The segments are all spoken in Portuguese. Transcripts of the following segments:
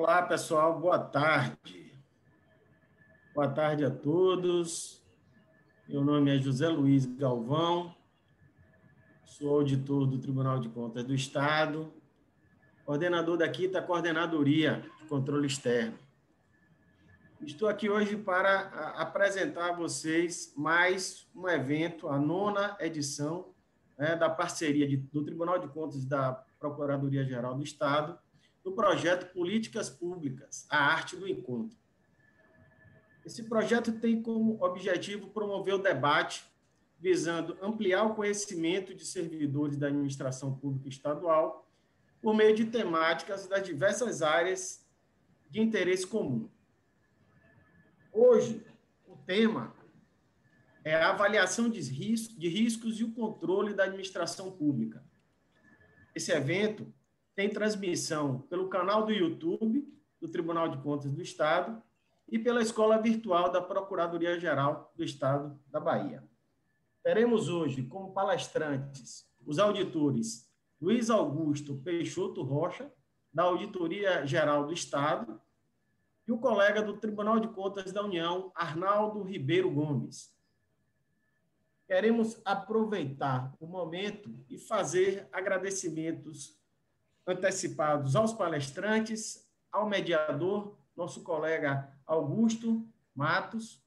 Olá, pessoal, boa tarde. Boa tarde a todos. Meu nome é José Luiz Galvão, sou auditor do Tribunal de Contas do Estado, coordenador da quinta coordenadoria de controle externo. Estou aqui hoje para apresentar a vocês mais um evento, a nona edição né, da parceria de, do Tribunal de Contas da Procuradoria-Geral do Estado do projeto Políticas Públicas, a Arte do Encontro. Esse projeto tem como objetivo promover o debate visando ampliar o conhecimento de servidores da administração pública estadual por meio de temáticas das diversas áreas de interesse comum. Hoje, o tema é a avaliação de riscos, de riscos e o controle da administração pública. Esse evento tem transmissão pelo canal do YouTube do Tribunal de Contas do Estado e pela Escola Virtual da Procuradoria-Geral do Estado da Bahia. Teremos hoje como palestrantes os auditores Luiz Augusto Peixoto Rocha, da Auditoria Geral do Estado, e o colega do Tribunal de Contas da União, Arnaldo Ribeiro Gomes. Queremos aproveitar o momento e fazer agradecimentos antecipados aos palestrantes, ao mediador, nosso colega Augusto Matos,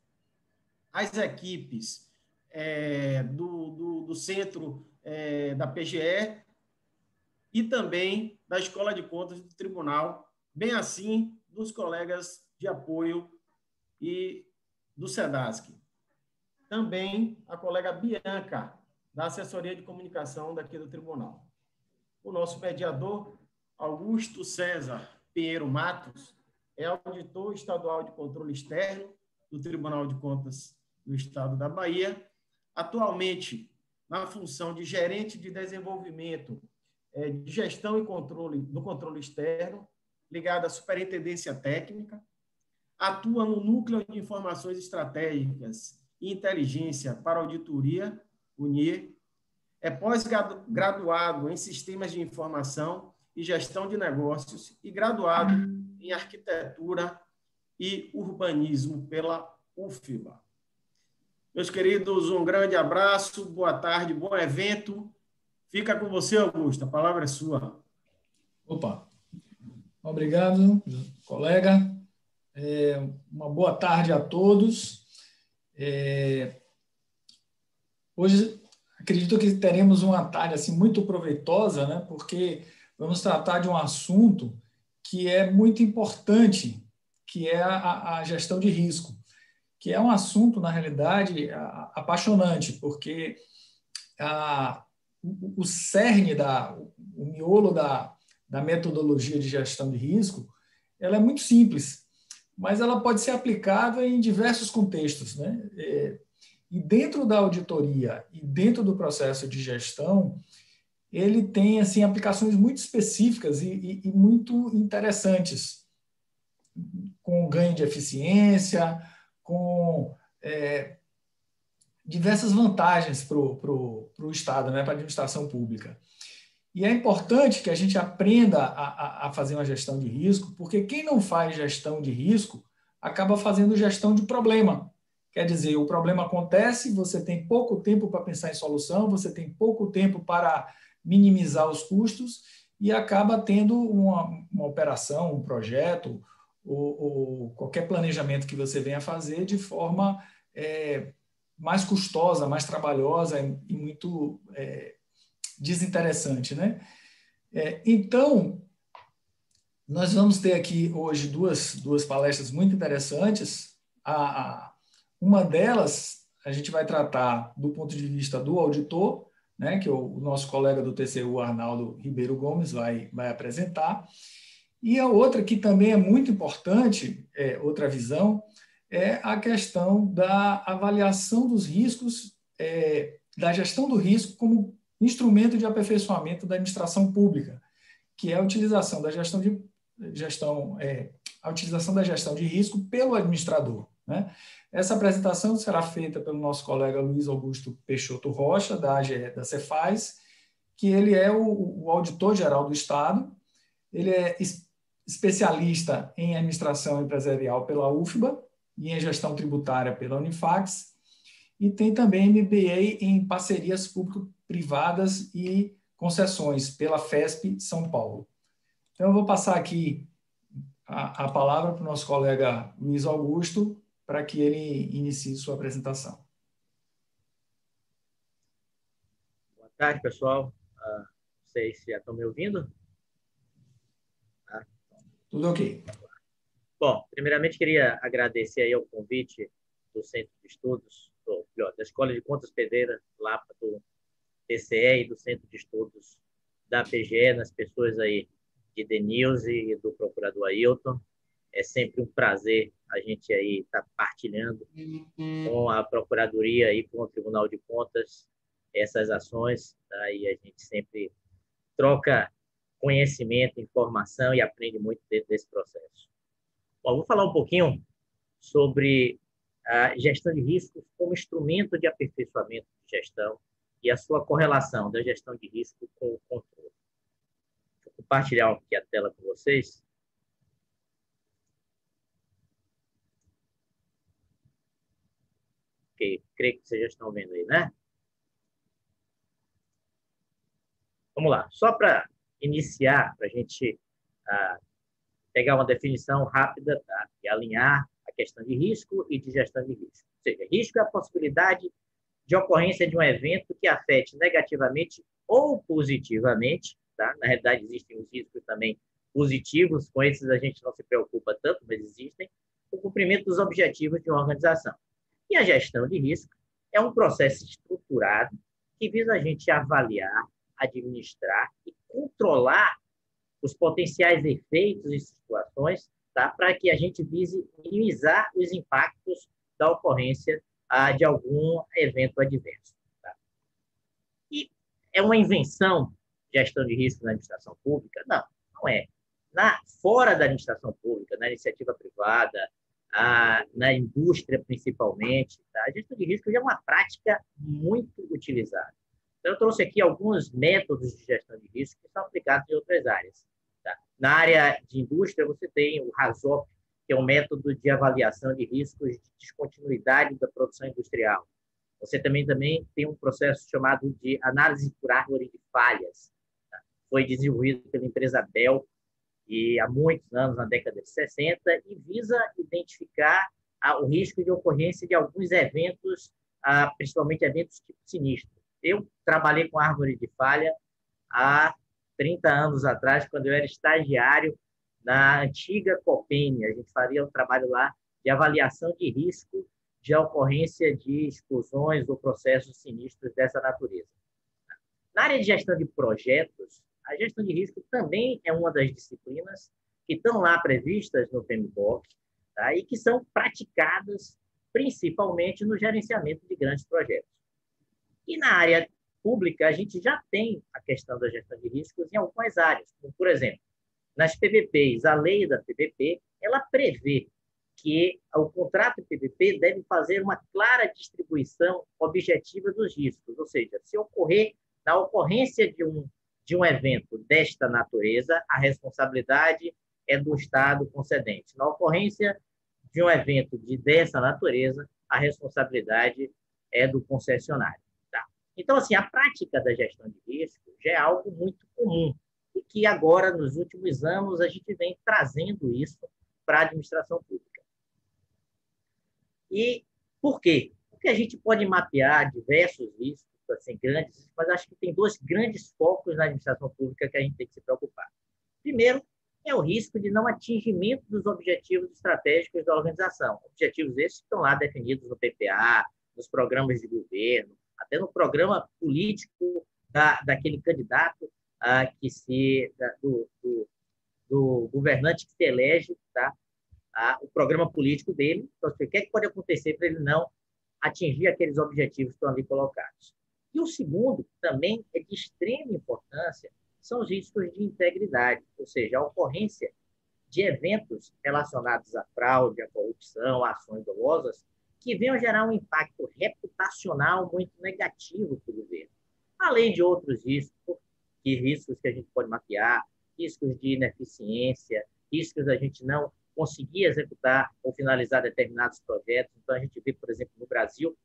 às equipes é, do, do, do, centro é, da PGE e também da Escola de Contas do Tribunal, bem assim dos colegas de apoio e do SEDASC. Também a colega Bianca, da Assessoria de Comunicação daqui do Tribunal o nosso mediador, Augusto César Pinheiro Matos, é auditor estadual de controle externo do Tribunal de Contas do Estado da Bahia, atualmente na função de gerente de desenvolvimento é, de gestão e controle do controle externo, ligado à Superintendência Técnica, atua no Núcleo de Informações Estratégicas e Inteligência para Auditoria, UNIR, é pós-graduado em Sistemas de Informação e Gestão de Negócios e graduado em Arquitetura e Urbanismo pela UFBA. Meus queridos, um grande abraço, boa tarde, bom evento. Fica com você, Augusto, a palavra é sua. Opa, obrigado, colega. É, uma boa tarde a todos. É, hoje acredito que teremos uma tarde assim muito proveitosa, né? Porque vamos tratar de um assunto que é muito importante, que é a, a gestão de risco, que é um assunto na realidade apaixonante, porque a, o, o cerne da o miolo da, da metodologia de gestão de risco, ela é muito simples, mas ela pode ser aplicada em diversos contextos, né? É, e dentro da auditoria e dentro do processo de gestão, ele tem assim aplicações muito específicas e, e, e muito interessantes, com ganho de eficiência, com é, diversas vantagens para o Estado, né, para a administração pública. E é importante que a gente aprenda a, a, fazer uma gestão de risco, porque quem não faz gestão de risco acaba fazendo gestão de problema. Quer dizer, o problema acontece, você tem pouco tempo para pensar em solução, você tem pouco tempo para minimizar os custos e acaba tendo uma, uma operação, um projeto ou, ou, qualquer planejamento que você venha fazer de forma é, mais custosa, mais trabalhosa e muito é, desinteressante, né? É, então, nós vamos ter aqui hoje duas, duas palestras muito interessantes. A, a uma delas, a gente vai tratar do ponto de vista do auditor, né, que o, nosso colega do TCU, Arnaldo Ribeiro Gomes, vai, vai apresentar. E a outra, que também é muito importante, é, outra visão, é a questão da avaliação dos riscos, é, da gestão do risco como instrumento de aperfeiçoamento da administração pública, que é a utilização da gestão de gestão, é, a utilização da gestão de risco pelo administrador. Né? Essa apresentação será feita pelo nosso colega Luiz Augusto Peixoto Rocha, da AGE da Cefaz, que ele é o, o auditor-geral do Estado, ele é especialista em administração empresarial pela UFBA e em gestão tributária pela Unifax, e tem também MBA em parcerias público-privadas e concessões pela FESP São Paulo. Então, eu vou passar aqui a, a palavra para o nosso colega Luiz Augusto, para que ele inicie sua apresentação. Boa tarde, pessoal. Uh, vocês já estão me ouvindo? Tudo ok. Bom, primeiramente queria agradecer aí o convite do Centro de Estudos, melhor, da Escola de Contas Pedreira, lá do TCE e do Centro de Estudos da PGE, nas pessoas aí de Denilze e do procurador Ailton. É sempre um prazer a gente aí estar tá partilhando com a Procuradoria e com o Tribunal de Contas essas ações, tá? e a gente sempre troca conhecimento, informação e aprende muito dentro desse processo. Bom, vou falar um pouquinho sobre a gestão de riscos como instrumento de aperfeiçoamento de gestão e a sua correlação da gestão de risco com o controle. Vou compartilhar aqui a tela com vocês. Creio que vocês já estão vendo aí, né? Vamos lá. Só para iniciar, para a gente ah, pegar uma definição rápida tá? e alinhar a questão de risco e de gestão de risco. Ou seja, risco é a possibilidade de ocorrência de um evento que afete negativamente ou positivamente, tá? na realidade existem os riscos também positivos, com esses a gente não se preocupa tanto, mas existem, o cumprimento dos objetivos de uma organização. E a gestão de risco é um processo estruturado que visa a gente avaliar, administrar e controlar os potenciais efeitos e situações, tá? para que a gente vise minimizar os impactos da ocorrência ah, de algum evento adverso. Tá? E é uma invenção gestão de risco na administração pública? Não, não é. Na, fora da administração pública, na iniciativa privada, ah, na indústria principalmente, tá? a gestão de risco já é uma prática muito utilizada. Então, eu trouxe aqui alguns métodos de gestão de risco que são aplicados em outras áreas. Tá? Na área de indústria, você tem o RASOP, que é um método de avaliação de riscos de descontinuidade da produção industrial. Você também, também tem um processo chamado de análise por árvore de falhas. Tá? Foi desenvolvido pela empresa Bell e há muitos anos, na década de 60, e visa identificar o risco de ocorrência de alguns eventos, ah, principalmente eventos tipo sinistro. Eu trabalhei com árvore de falha há 30 anos atrás, quando eu era estagiário na antiga Copene. A gente fazia um trabalho lá de avaliação de risco de ocorrência de explosões ou processos sinistros dessa natureza. Na área de gestão de projetos, a gestão de risco também é uma das disciplinas que estão lá previstas no PMBOK tá? e que são praticadas principalmente no gerenciamento de grandes projetos. E na área pública, a gente já tem a questão da gestão de riscos em algumas áreas, como, por exemplo, nas PVPs, a lei da PVP, ela prevê que o contrato PVP deve fazer uma clara distribuição objetiva dos riscos, ou seja, se ocorrer, na ocorrência de um, de um evento desta natureza, a responsabilidade é do Estado concedente. Na ocorrência de um evento de dessa natureza, a responsabilidade é do concessionário. Então, assim, a prática da gestão de risco já é algo muito comum e que agora, nos últimos anos, a gente vem trazendo isso para a administração pública. E por quê? Porque a gente pode mapear diversos riscos, assim, grandes, mas acho que tem dois grandes focos na administração pública que a gente tem que se preocupar. Primeiro, é o risco de não atingimento dos objetivos estratégicos da organização. Objetivos esses que estão lá definidos no PPA, nos programas de governo, até no programa político da, daquele candidato ah, que se da, do, do, do, governante que se elege, tá? Ah, o programa político dele. Então, assim, o que, é que pode acontecer para ele não atingir aqueles objetivos que estão ali colocados? E o segundo, também é de extrema importância, são os riscos de integridade, ou seja, a ocorrência de eventos relacionados à fraude, à corrupção, a ações dolosas, que venham gerar um impacto reputacional muito negativo para o governo. Além de outros riscos, que riscos que a gente pode mapear, riscos de ineficiência, riscos a gente não conseguir executar ou finalizar determinados projetos. Então, a gente vê, por exemplo, no Brasil,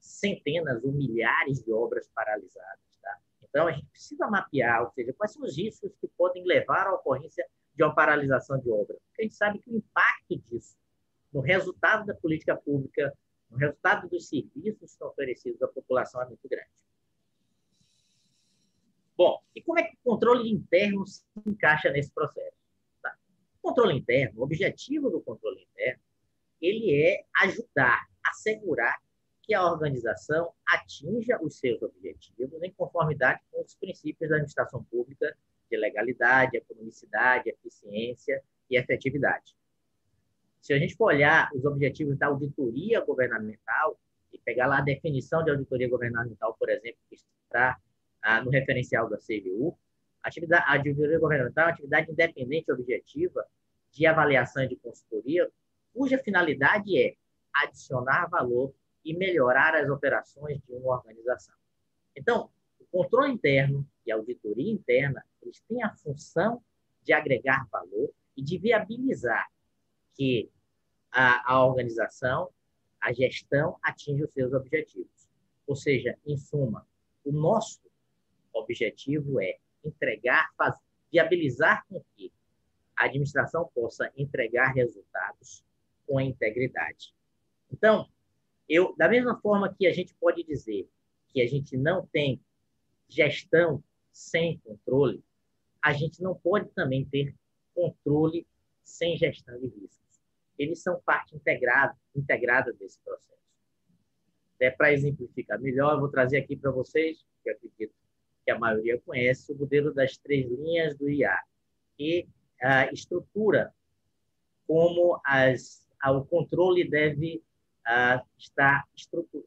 centenas ou milhares de obras paralisadas. Tá? Então, a gente precisa mapear, ou seja, quais são os riscos que podem levar à ocorrência de uma paralisação de obra. Porque a gente sabe que o impacto disso no resultado da política pública, no resultado dos serviços que são oferecidos à população é muito grande. Bom, e como é que o controle interno se encaixa nesse processo? Tá? O controle interno, o objetivo do controle interno, ele é ajudar, assegurar que a organização atinja os seus objetivos em conformidade com os princípios da administração pública de legalidade, economicidade, eficiência e efetividade. Se a gente for olhar os objetivos da auditoria governamental e pegar lá a definição de auditoria governamental, por exemplo, que está ah, no referencial da CVU, a auditoria governamental é uma atividade independente objetiva de avaliação e de consultoria, cuja finalidade é adicionar valor e melhorar as operações de uma organização. Então, o controle interno e a auditoria interna, eles têm a função de agregar valor e de viabilizar que a, a organização, a gestão atinja os seus objetivos. Ou seja, em suma, o nosso objetivo é entregar, faz, viabilizar com que a administração possa entregar resultados com integridade. Então, eu, da mesma forma que a gente pode dizer que a gente não tem gestão sem controle, a gente não pode também ter controle sem gestão de riscos. Eles são parte integrada, integrada desse processo. É para exemplificar melhor, eu vou trazer aqui para vocês, que acredito que a maioria conhece, o modelo das três linhas do IA, que uh, estrutura como as, uh, o controle deve estar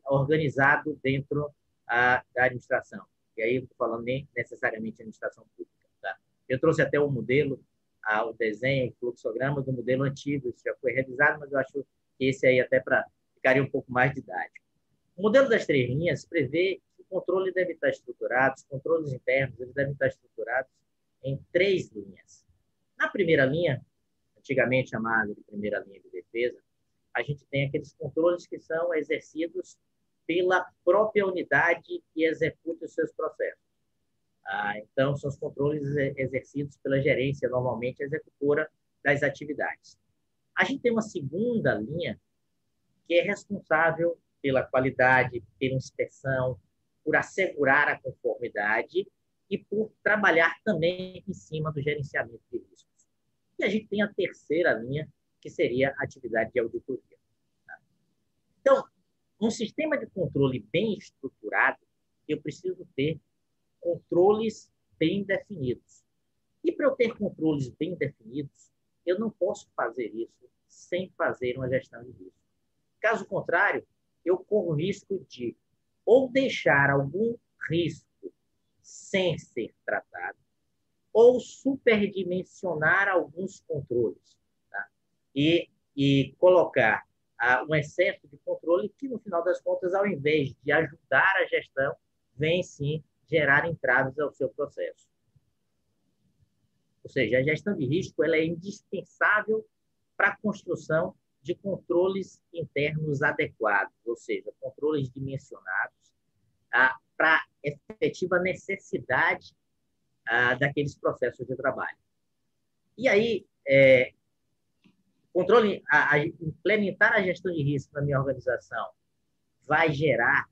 organizado dentro da administração. E aí eu estou falando nem necessariamente administração pública. Tá? Eu trouxe até o um modelo, o desenho, o fluxograma do modelo antigo, isso já foi revisado, mas eu acho que esse aí até para ficaria um pouco mais didático. O modelo das três linhas prevê controle deve estar estruturado, os controles internos eles devem estar estruturados em três linhas. Na primeira linha, antigamente chamada de primeira linha de defesa, a gente tem aqueles controles que são exercidos pela própria unidade que executa os seus processos. Ah, então, são os controles exercidos pela gerência, normalmente executora das atividades. A gente tem uma segunda linha que é responsável pela qualidade, pela inspeção, por assegurar a conformidade e por trabalhar também em cima do gerenciamento de riscos. E a gente tem a terceira linha, que seria a atividade de auditoria. Tá? Então, um sistema de controle bem estruturado, eu preciso ter controles bem definidos. E para eu ter controles bem definidos, eu não posso fazer isso sem fazer uma gestão de risco. Caso contrário, eu corro risco de ou deixar algum risco sem ser tratado, ou superdimensionar alguns controles? E, e colocar ah, um excesso de controle que, no final das contas, ao invés de ajudar a gestão, vem sim gerar entraves ao seu processo. Ou seja, a gestão de risco ela é indispensável para a construção de controles internos adequados, ou seja, controles dimensionados ah, para efetiva necessidade ah, daqueles processos de trabalho. E aí, é, controle, a, a, implementar a gestão de risco na minha organização vai gerar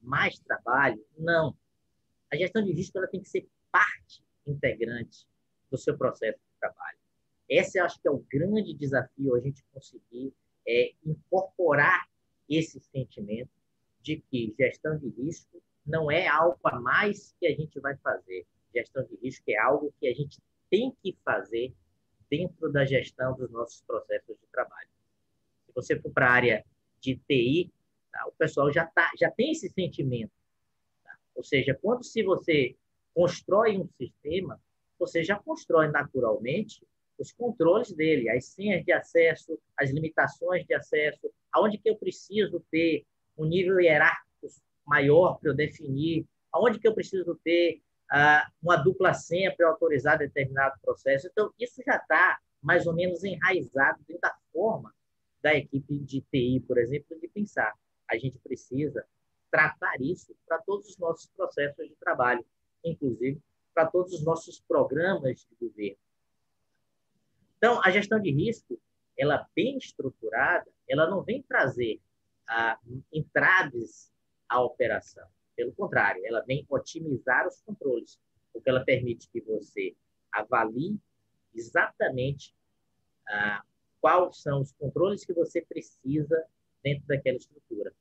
mais trabalho? Não. A gestão de risco ela tem que ser parte integrante do seu processo de trabalho. Esse eu acho que é o grande desafio, a gente conseguir é, incorporar esse sentimento de que gestão de risco não é algo a mais que a gente vai fazer. Gestão de risco é algo que a gente tem que fazer dentro da gestão dos nossos processos de trabalho. Se você for para a área de TI, tá, o pessoal já, tá, já tem esse sentimento. Tá? Ou seja, quando se você constrói um sistema, você já constrói naturalmente os controles dele, as senhas de acesso, as limitações de acesso, aonde que eu preciso ter um nível hierárquico maior para eu definir, aonde que eu preciso ter uma dupla senha para autorizar determinado processo. Então, isso já está mais ou menos enraizado dentro da forma da equipe de TI, por exemplo, de pensar. A gente precisa tratar isso para todos os nossos processos de trabalho, inclusive para todos os nossos programas de governo. Então, a gestão de risco, ela bem estruturada, ela não vem trazer ah, entraves à operação. Pelo contrário, ela vem otimizar os controles, porque ela permite que você avalie exatamente ah, quais são os controles que você precisa dentro daquela estrutura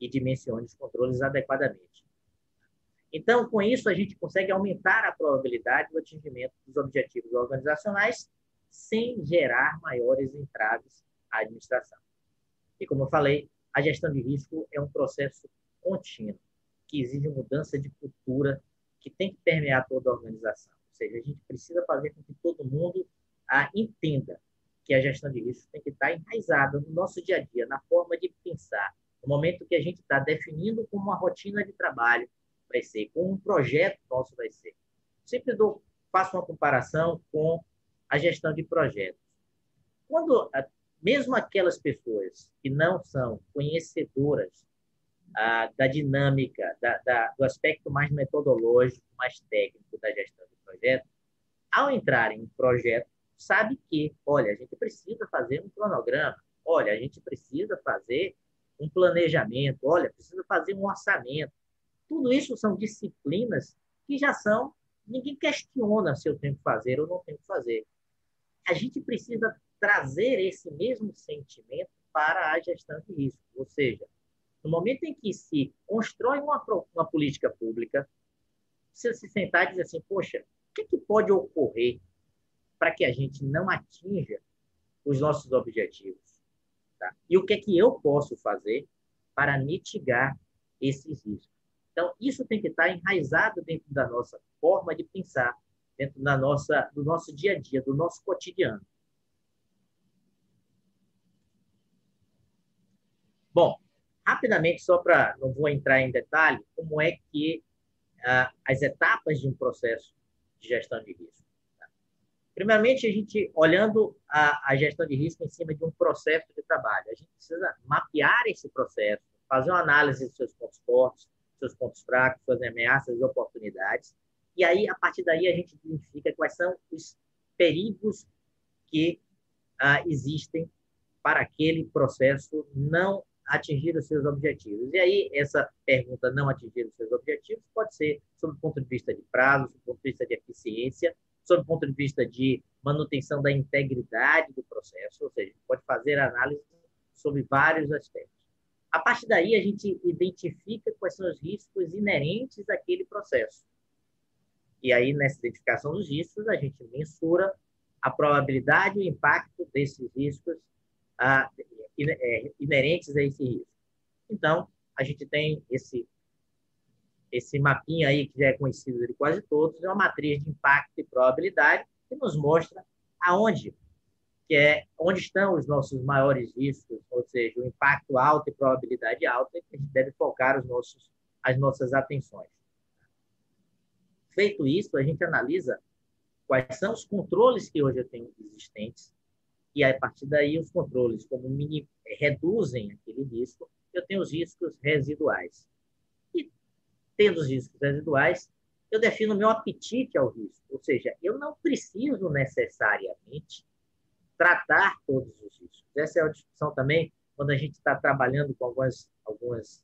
e dimensione os controles adequadamente. Então, com isso, a gente consegue aumentar a probabilidade do atingimento dos objetivos organizacionais sem gerar maiores entraves à administração. E, como eu falei, a gestão de risco é um processo contínuo, que exige mudança de cultura, que tem que permear toda a organização. Ou seja, a gente precisa fazer com que todo mundo ah, entenda que a gestão de risco tem que estar enraizada no nosso dia a dia, na forma de pensar, no momento que a gente está definindo como uma rotina de trabalho vai ser, como um projeto nosso vai ser. Sempre dou, faço uma comparação com a gestão de projetos. Quando, mesmo aquelas pessoas que não são conhecedoras da dinâmica, da, da, do aspecto mais metodológico, mais técnico da gestão de projetos, ao entrar em um projeto, sabe que, olha, a gente precisa fazer um cronograma, olha, a gente precisa fazer um planejamento, olha, precisa fazer um orçamento. Tudo isso são disciplinas que já são, ninguém questiona se eu tenho que fazer ou não tenho que fazer. A gente precisa trazer esse mesmo sentimento para a gestão de risco, ou seja, no momento em que se constrói uma, uma política pública, você se sentar e dizer assim, poxa, o que, é que pode ocorrer para que a gente não atinja os nossos objetivos? Tá? E o que é que eu posso fazer para mitigar esses riscos? Então, isso tem que estar enraizado dentro da nossa forma de pensar, dentro da nossa, do nosso dia a dia, do nosso cotidiano. Bom, rapidamente, só para não vou entrar em detalhe, como é que ah, as etapas de um processo de gestão de risco. Primeiramente, a gente, olhando a, a, gestão de risco em cima de um processo de trabalho, a gente precisa mapear esse processo, fazer uma análise dos seus pontos fortes, seus pontos fracos, suas ameaças e oportunidades. E aí, a partir daí, a gente identifica quais são os perigos que ah, existem para aquele processo não atingir os seus objetivos. E aí, essa pergunta não atingir os seus objetivos pode ser sob o ponto de vista de prazo, sob o ponto de vista de eficiência, sob o ponto de vista de manutenção da integridade do processo, ou seja, pode fazer análise sobre vários aspectos. A partir daí, a gente identifica quais são os riscos inerentes àquele processo. E aí, nessa identificação dos riscos, a gente mensura a probabilidade e o impacto desses riscos ah, inerentes a esse risco. Então, a gente tem esse esse mapinha aí, que já é conhecido de quase todos, é uma matriz de impacto e probabilidade que nos mostra aonde que é onde estão os nossos maiores riscos, ou seja, o impacto alto e probabilidade alta, que a gente deve focar os nossos, as nossas atenções. Feito isso, a gente analisa quais são os controles que hoje eu tenho existentes, e a partir daí os controles, como mini, reduzem aquele risco, eu tenho os riscos residuais tendo os riscos residuais, eu defino meu apetite ao risco. Ou seja, eu não preciso necessariamente tratar todos os riscos. Essa é a discussão também quando a gente está trabalhando com algumas, algumas,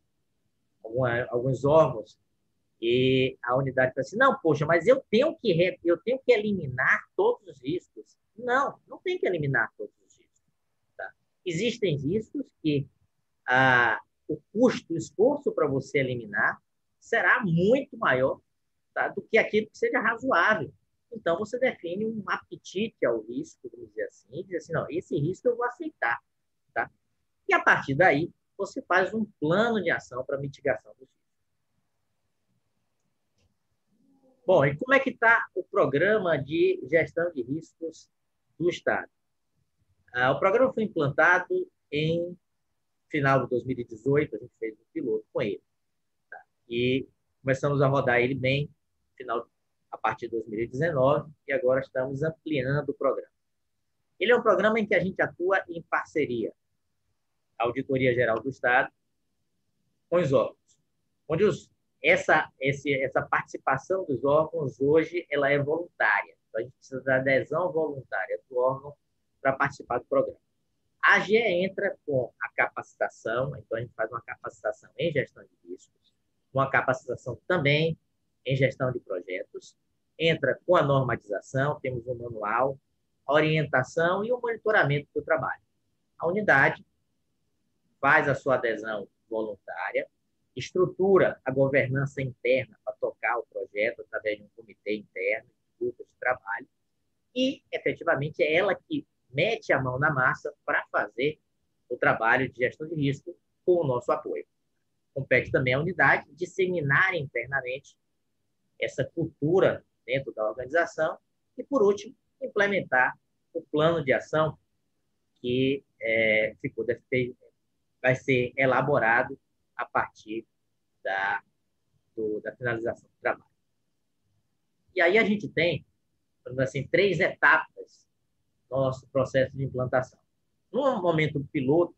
alguma, alguns órgãos e a unidade fala assim, não, poxa, mas eu tenho que eu tenho que eliminar todos os riscos. Não, não tem que eliminar todos os riscos. Tá? Existem riscos que ah, o custo, o esforço para você eliminar será muito maior tá, do que aquilo que seja razoável. Então, você define um apetite ao risco, vamos dizer assim, e diz assim, não, esse risco eu vou aceitar. Tá? E, a partir daí, você faz um plano de ação para mitigação do risco. Bom, e como é que está o programa de gestão de riscos do Estado? Ah, o programa foi implantado em final de 2018, a gente fez um piloto com ele e começamos a rodar ele bem final a partir de 2019 e agora estamos ampliando o programa. Ele é um programa em que a gente atua em parceria. A Auditoria Geral do Estado com os órgãos, onde os, essa, esse, essa participação dos órgãos hoje ela é voluntária. Então, a gente precisa da adesão voluntária do órgão para participar do programa. A AGE entra com a capacitação, então a gente faz uma capacitação em gestão de riscos, uma capacitação também em gestão de projetos, entra com a normatização, temos um manual, a orientação e o monitoramento do trabalho. A unidade faz a sua adesão voluntária, estrutura a governança interna para tocar o projeto através de um comitê interno, de grupos de trabalho, e, efetivamente, é ela que mete a mão na massa para fazer o trabalho de gestão de risco com o nosso apoio. Compete também à unidade disseminar internamente essa cultura dentro da organização e, por último, implementar o plano de ação que é, ficou, vai ser elaborado a partir da, do, da finalização do trabalho. E aí a gente tem, assim, três etapas nosso processo de implantação. No momento piloto,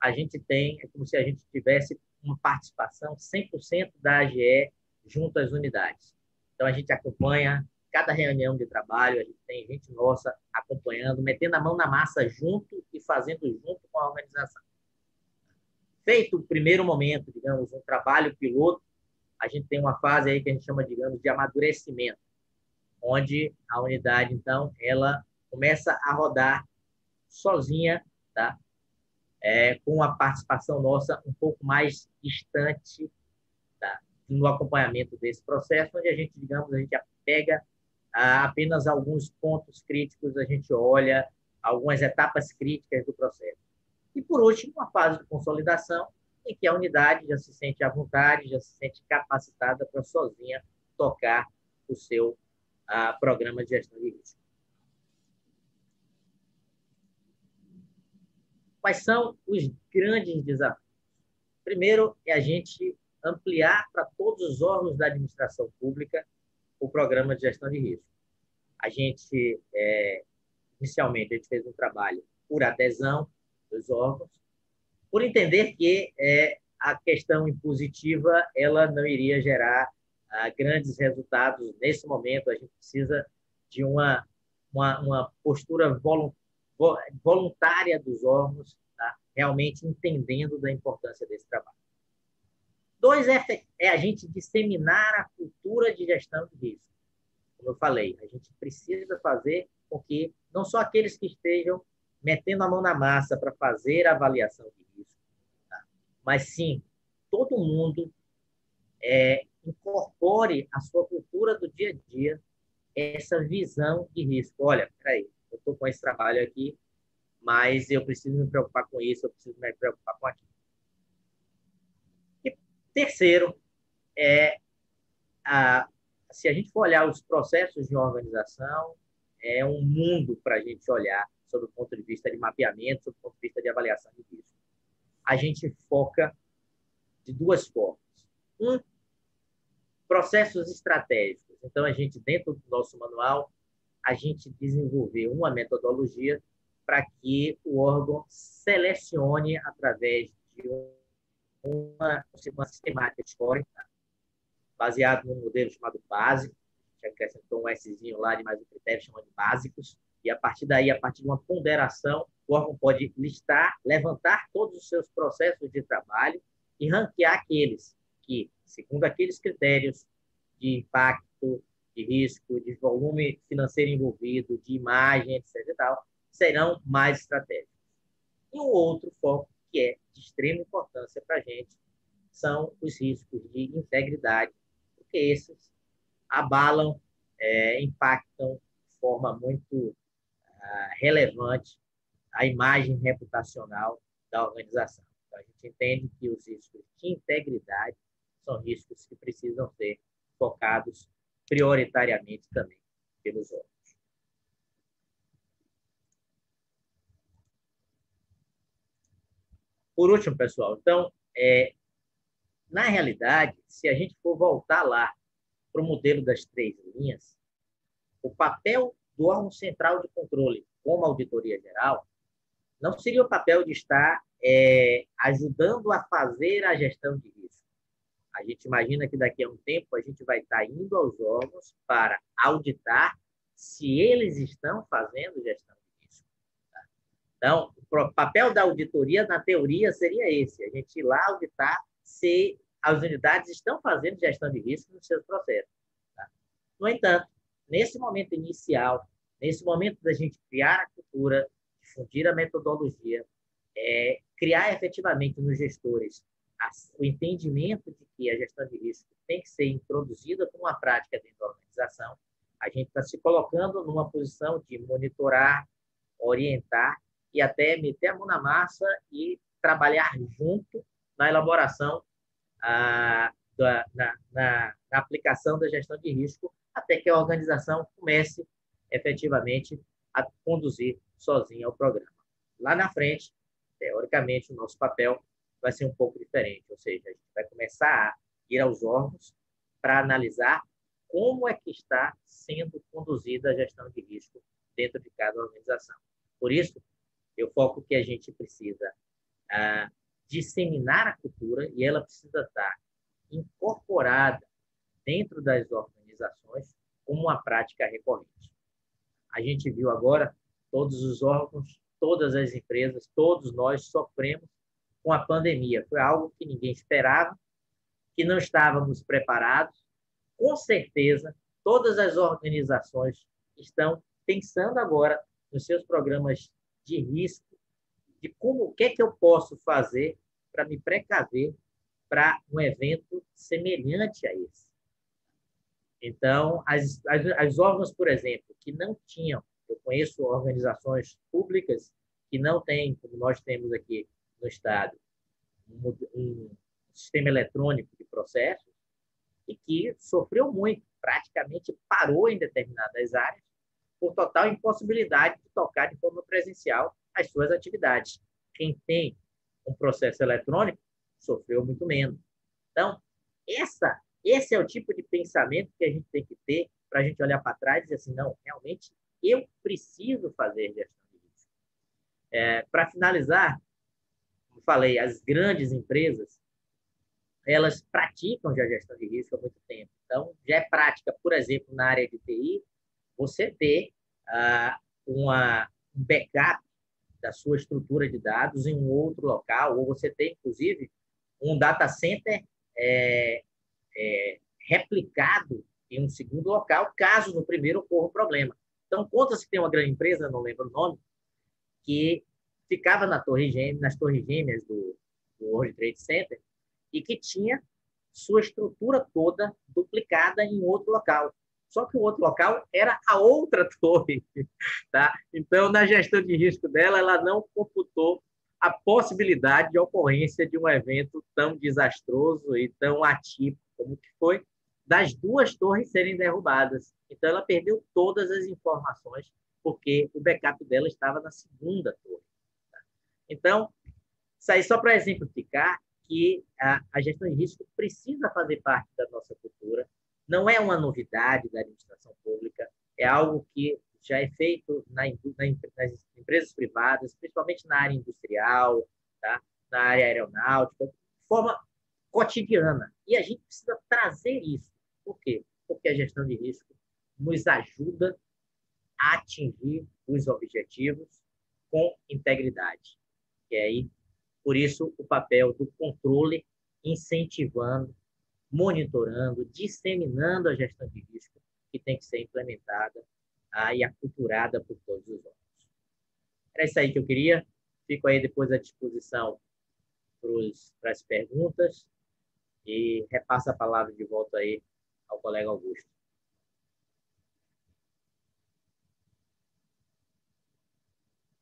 a gente tem, é como se a gente tivesse uma participação 100% da AGE junto às unidades. Então, a gente acompanha cada reunião de trabalho, a gente tem gente nossa acompanhando, metendo a mão na massa junto e fazendo junto com a organização. Feito o primeiro momento, digamos, um trabalho piloto, a gente tem uma fase aí que a gente chama, digamos, de amadurecimento, onde a unidade, então, ela começa a rodar sozinha, tá? É, com a participação nossa um pouco mais distante tá? no acompanhamento desse processo, onde a gente, digamos, a gente pega ah, apenas alguns pontos críticos, a gente olha algumas etapas críticas do processo. E, por último, uma fase de consolidação, em que a unidade já se sente à vontade, já se sente capacitada para sozinha tocar o seu ah, programa de gestão de risco. Quais são os grandes desafios? Primeiro, é a gente ampliar para todos os órgãos da administração pública o programa de gestão de risco. A gente, é, inicialmente, a gente fez um trabalho por adesão dos órgãos, por entender que é, a questão impositiva ela não iria gerar ah, grandes resultados nesse momento. A gente precisa de uma, uma, uma postura voluntária dos órgãos, tá? realmente entendendo da importância desse trabalho. Dois é, é a gente disseminar a cultura de gestão de risco. Como eu falei, a gente precisa fazer com que não só aqueles que estejam metendo a mão na massa para fazer a avaliação de risco, tá? mas sim todo mundo é, incorpore a sua cultura do dia a dia essa visão de risco. Olha, peraí, eu estou com esse trabalho aqui, mas eu preciso me preocupar com isso, eu preciso me preocupar com aquilo. E terceiro, é a, se a gente for olhar os processos de organização, é um mundo para a gente olhar sob o ponto de vista de mapeamento, sob o ponto de vista de avaliação de risco. A gente foca de duas formas. Um, processos estratégicos. Então, a gente, dentro do nosso manual, a gente desenvolveu uma metodologia para que o órgão selecione através de uma, uma sistemática histórica, baseado num modelo chamado básico, que acrescentou um Szinho lá de mais um critério chamado de básicos, e a partir daí, a partir de uma ponderação, o órgão pode listar, levantar todos os seus processos de trabalho e ranquear aqueles que, segundo aqueles critérios de impacto, de risco, de volume financeiro envolvido, de imagem, etc. E tal, serão mais estratégicos. E um outro foco que é de extrema importância para a gente são os riscos de integridade, porque esses abalam, é, impactam de forma muito ah, relevante a imagem reputacional da organização. Então, a gente entende que os riscos de integridade são riscos que precisam ser focados prioritariamente também pelos órgãos. Por último, pessoal, então, é, na realidade, se a gente for voltar lá para o modelo das três linhas, o papel do órgão central de controle, como a Auditoria Geral, não seria o papel de estar é, ajudando a fazer a gestão de risco. A gente imagina que daqui a um tempo a gente vai estar indo aos órgãos para auditar se eles estão fazendo gestão de risco. Tá? Então, o papel da auditoria, na teoria, seria esse: a gente ir lá auditar se as unidades estão fazendo gestão de risco nos seus processos. Tá? No entanto, nesse momento inicial, nesse momento da gente criar a cultura, difundir a metodologia, é, criar efetivamente nos gestores o entendimento de que a gestão de risco tem que ser introduzida como uma prática dentro da organização, a gente está se colocando numa posição de monitorar, orientar e até meter a mão na massa e trabalhar junto na elaboração, ah, da, na, na, na aplicação da gestão de risco, até que a organização comece efetivamente a conduzir sozinha o programa. Lá na frente, teoricamente, o nosso papel vai ser um pouco diferente, ou seja, a gente vai começar a ir aos órgãos para analisar como é que está sendo conduzida a gestão de risco dentro de cada organização. Por isso, eu foco que a gente precisa ah, disseminar a cultura e ela precisa estar incorporada dentro das organizações como uma prática recorrente. A gente viu agora todos os órgãos, todas as empresas, todos nós sofremos com a pandemia. Foi algo que ninguém esperava, que não estávamos preparados. Com certeza, todas as organizações estão pensando agora nos seus programas de risco, de como o que é que eu posso fazer para me precaver para um evento semelhante a esse. Então, as, as, as órgãos, por exemplo, que não tinham, eu conheço organizações públicas que não têm, como nós temos aqui no Estado, um, um sistema eletrônico de processos e que sofreu muito, praticamente parou em determinadas áreas por total impossibilidade de tocar de forma presencial as suas atividades. Quem tem um processo eletrônico sofreu muito menos. Então, essa, esse é o tipo de pensamento que a gente tem que ter para a gente olhar para trás e dizer assim, não, realmente eu preciso fazer gestão de risco. É, para finalizar, como falei, as grandes empresas, elas praticam já gestão de risco há muito tempo. Então, já é prática, por exemplo, na área de TI, você ter ah, uma, um backup da sua estrutura de dados em um outro local, ou você ter, inclusive, um data center é, é, replicado em um segundo local, caso no primeiro ocorra um problema. Então, conta-se que tem uma grande empresa, não lembro o nome, que ficava na torre gêmea, nas torres gêmeas do, do World Trade Center e que tinha sua estrutura toda duplicada em outro local. Só que o outro local era a outra torre, tá? Então, na gestão de risco dela, ela não computou a possibilidade de ocorrência de um evento tão desastroso e tão atípico como que foi das duas torres serem derrubadas. Então, ela perdeu todas as informações porque o backup dela estava na segunda torre. Tá? Então, isso aí só para exemplificar que a, a gestão de risco precisa fazer parte da nossa cultura, não é uma novidade da administração pública, é algo que já é feito na, na, nas empresas privadas, principalmente na área industrial, tá? na área aeronáutica, de forma cotidiana. E a gente precisa trazer isso. Por quê? Porque a gestão de risco nos ajuda a atingir os objetivos com integridade. E aí, por isso, o papel do controle incentivando monitorando, disseminando a gestão de risco que tem que ser implementada ah, e aculturada por todos os órgãos. Era isso aí que eu queria. Fico aí depois à disposição para as perguntas e repassa a palavra de volta aí ao colega Augusto.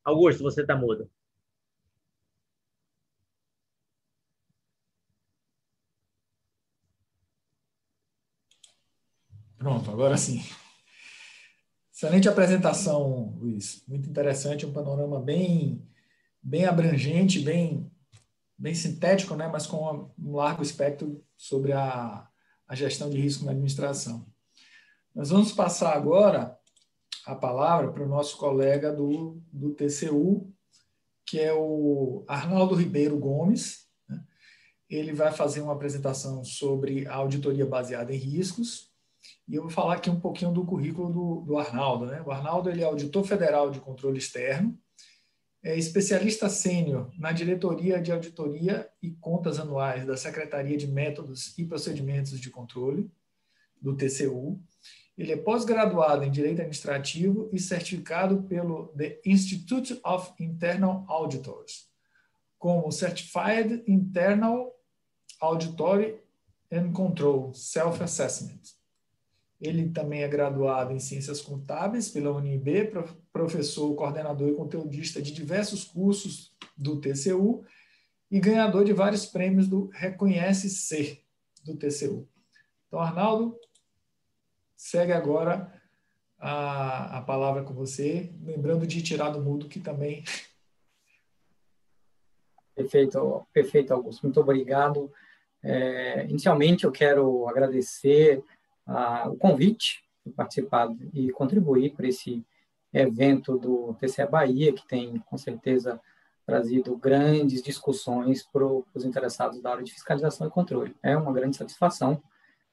Augusto, você está mudo. Pronto, agora sim. Excelente apresentação, Luiz. Muito interessante, um panorama bem, bem abrangente, bem, bem sintético, né? mas com um largo espectro sobre a, a gestão de risco na administração. Nós vamos passar agora a palavra para o nosso colega do, do TCU, que é o Arnaldo Ribeiro Gomes. Né? Ele vai fazer uma apresentação sobre a auditoria baseada em riscos. E eu vou falar aqui um pouquinho do currículo do, do Arnaldo. Né? O Arnaldo ele é auditor federal de controle externo, é especialista sênior na diretoria de auditoria e contas anuais da Secretaria de Métodos e Procedimentos de Controle, do TCU. Ele é pós-graduado em Direito Administrativo e certificado pelo The Institute of Internal Auditors, como Certified Internal Auditory and Control Self-Assessment. Ele também é graduado em Ciências Contábeis pela UNIB, professor, coordenador e conteudista de diversos cursos do TCU e ganhador de vários prêmios do Reconhece Ser do TCU. Então, Arnaldo, segue agora a, a palavra com você, lembrando de tirar do mudo que também. Perfeito, perfeito, Augusto. Muito obrigado. É, inicialmente, eu quero agradecer o convite de participar e contribuir para esse evento do TCE Bahia, que tem, com certeza, trazido grandes discussões para os interessados da área de fiscalização e controle. É uma grande satisfação.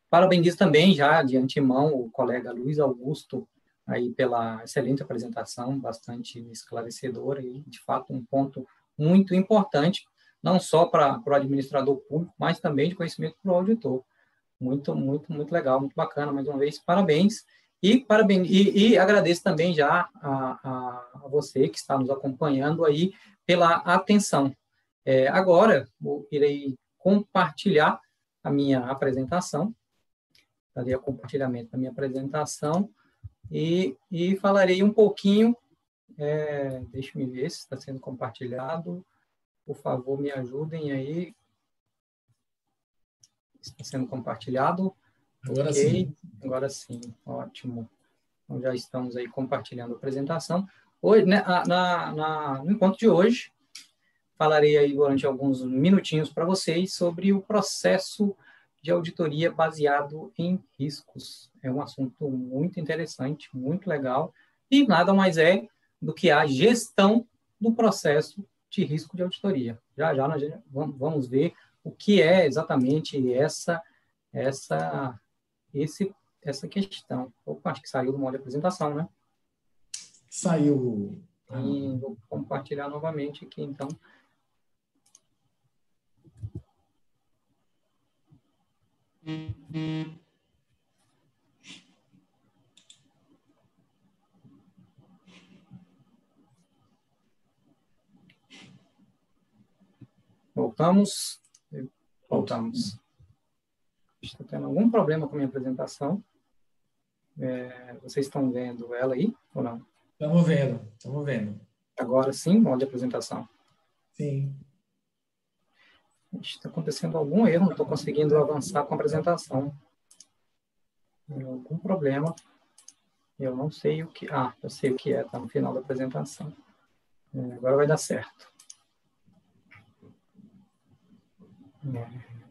Parabenizo também, já de antemão, o colega Luiz Augusto, aí pela excelente apresentação, bastante esclarecedora e, de fato, um ponto muito importante, não só para, para o administrador público, mas também de conhecimento para o auditor. Muito, muito, muito legal, muito bacana. Mais uma vez, parabéns. E, parabéns, e, e agradeço também já a, a, você que está nos acompanhando aí pela atenção. É, agora, eu irei compartilhar a minha apresentação, fazer o compartilhamento da minha apresentação e, e falarei um pouquinho, é, deixa eu ver se está sendo compartilhado, por favor, me ajudem aí, Está sendo compartilhado? Agora okay. sim. Agora sim, ótimo. Então, já estamos aí compartilhando a apresentação. Hoje, né, na, na, no encontro de hoje, falarei aí durante alguns minutinhos para vocês sobre o processo de auditoria baseado em riscos. É um assunto muito interessante, muito legal, e nada mais é do que a gestão do processo de risco de auditoria. Já já nós vamos ver o que é exatamente essa essa esse essa questão. Opa, acho que saiu do modo de apresentação, né? Saiu. E vou compartilhar novamente aqui, então. Voltamos. Voltamos. Estou tendo algum problema com a minha apresentação. É, vocês estão vendo ela aí ou não? Estamos vendo, estamos vendo. Agora sim, modo de apresentação. Sim. Está acontecendo algum erro, não estou conseguindo avançar com a apresentação. Algum problema. Eu não sei o que. Ah, eu sei o que é, está no final da apresentação. É, agora vai dar certo.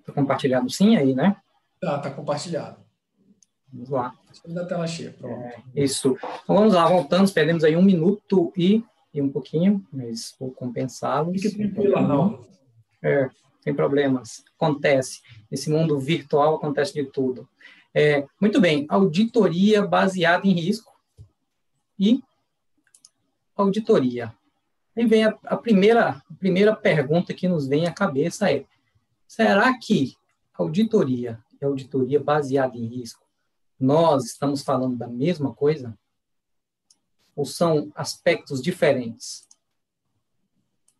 Está compartilhado sim aí, né? Tá, tá compartilhado. Vamos lá. Da tela cheia, pronto. É, isso. Então, vamos lá, voltamos, perdemos aí um minuto e, e um pouquinho, mas vou compensá-los. Fique tranquilo, não. É, sem problemas. Acontece. Nesse mundo virtual acontece de tudo. É, muito bem, auditoria baseada em risco e auditoria. Aí vem a, a, primeira, a primeira pergunta que nos vem à cabeça é, Será que auditoria e auditoria baseada em risco, nós estamos falando da mesma coisa? Ou são aspectos diferentes?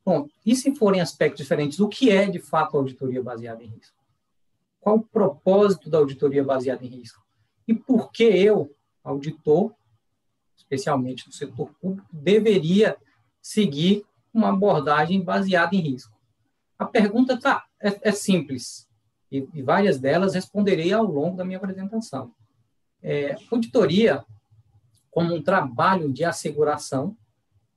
Bom, e se forem aspectos diferentes, o que é de fato auditoria baseada em risco? Qual o propósito da auditoria baseada em risco? E por que eu, auditor, especialmente no setor público, deveria seguir uma abordagem baseada em risco? A pergunta tá, é, é simples, e, e, várias delas responderei ao longo da minha apresentação. É, auditoria, como um trabalho de asseguração,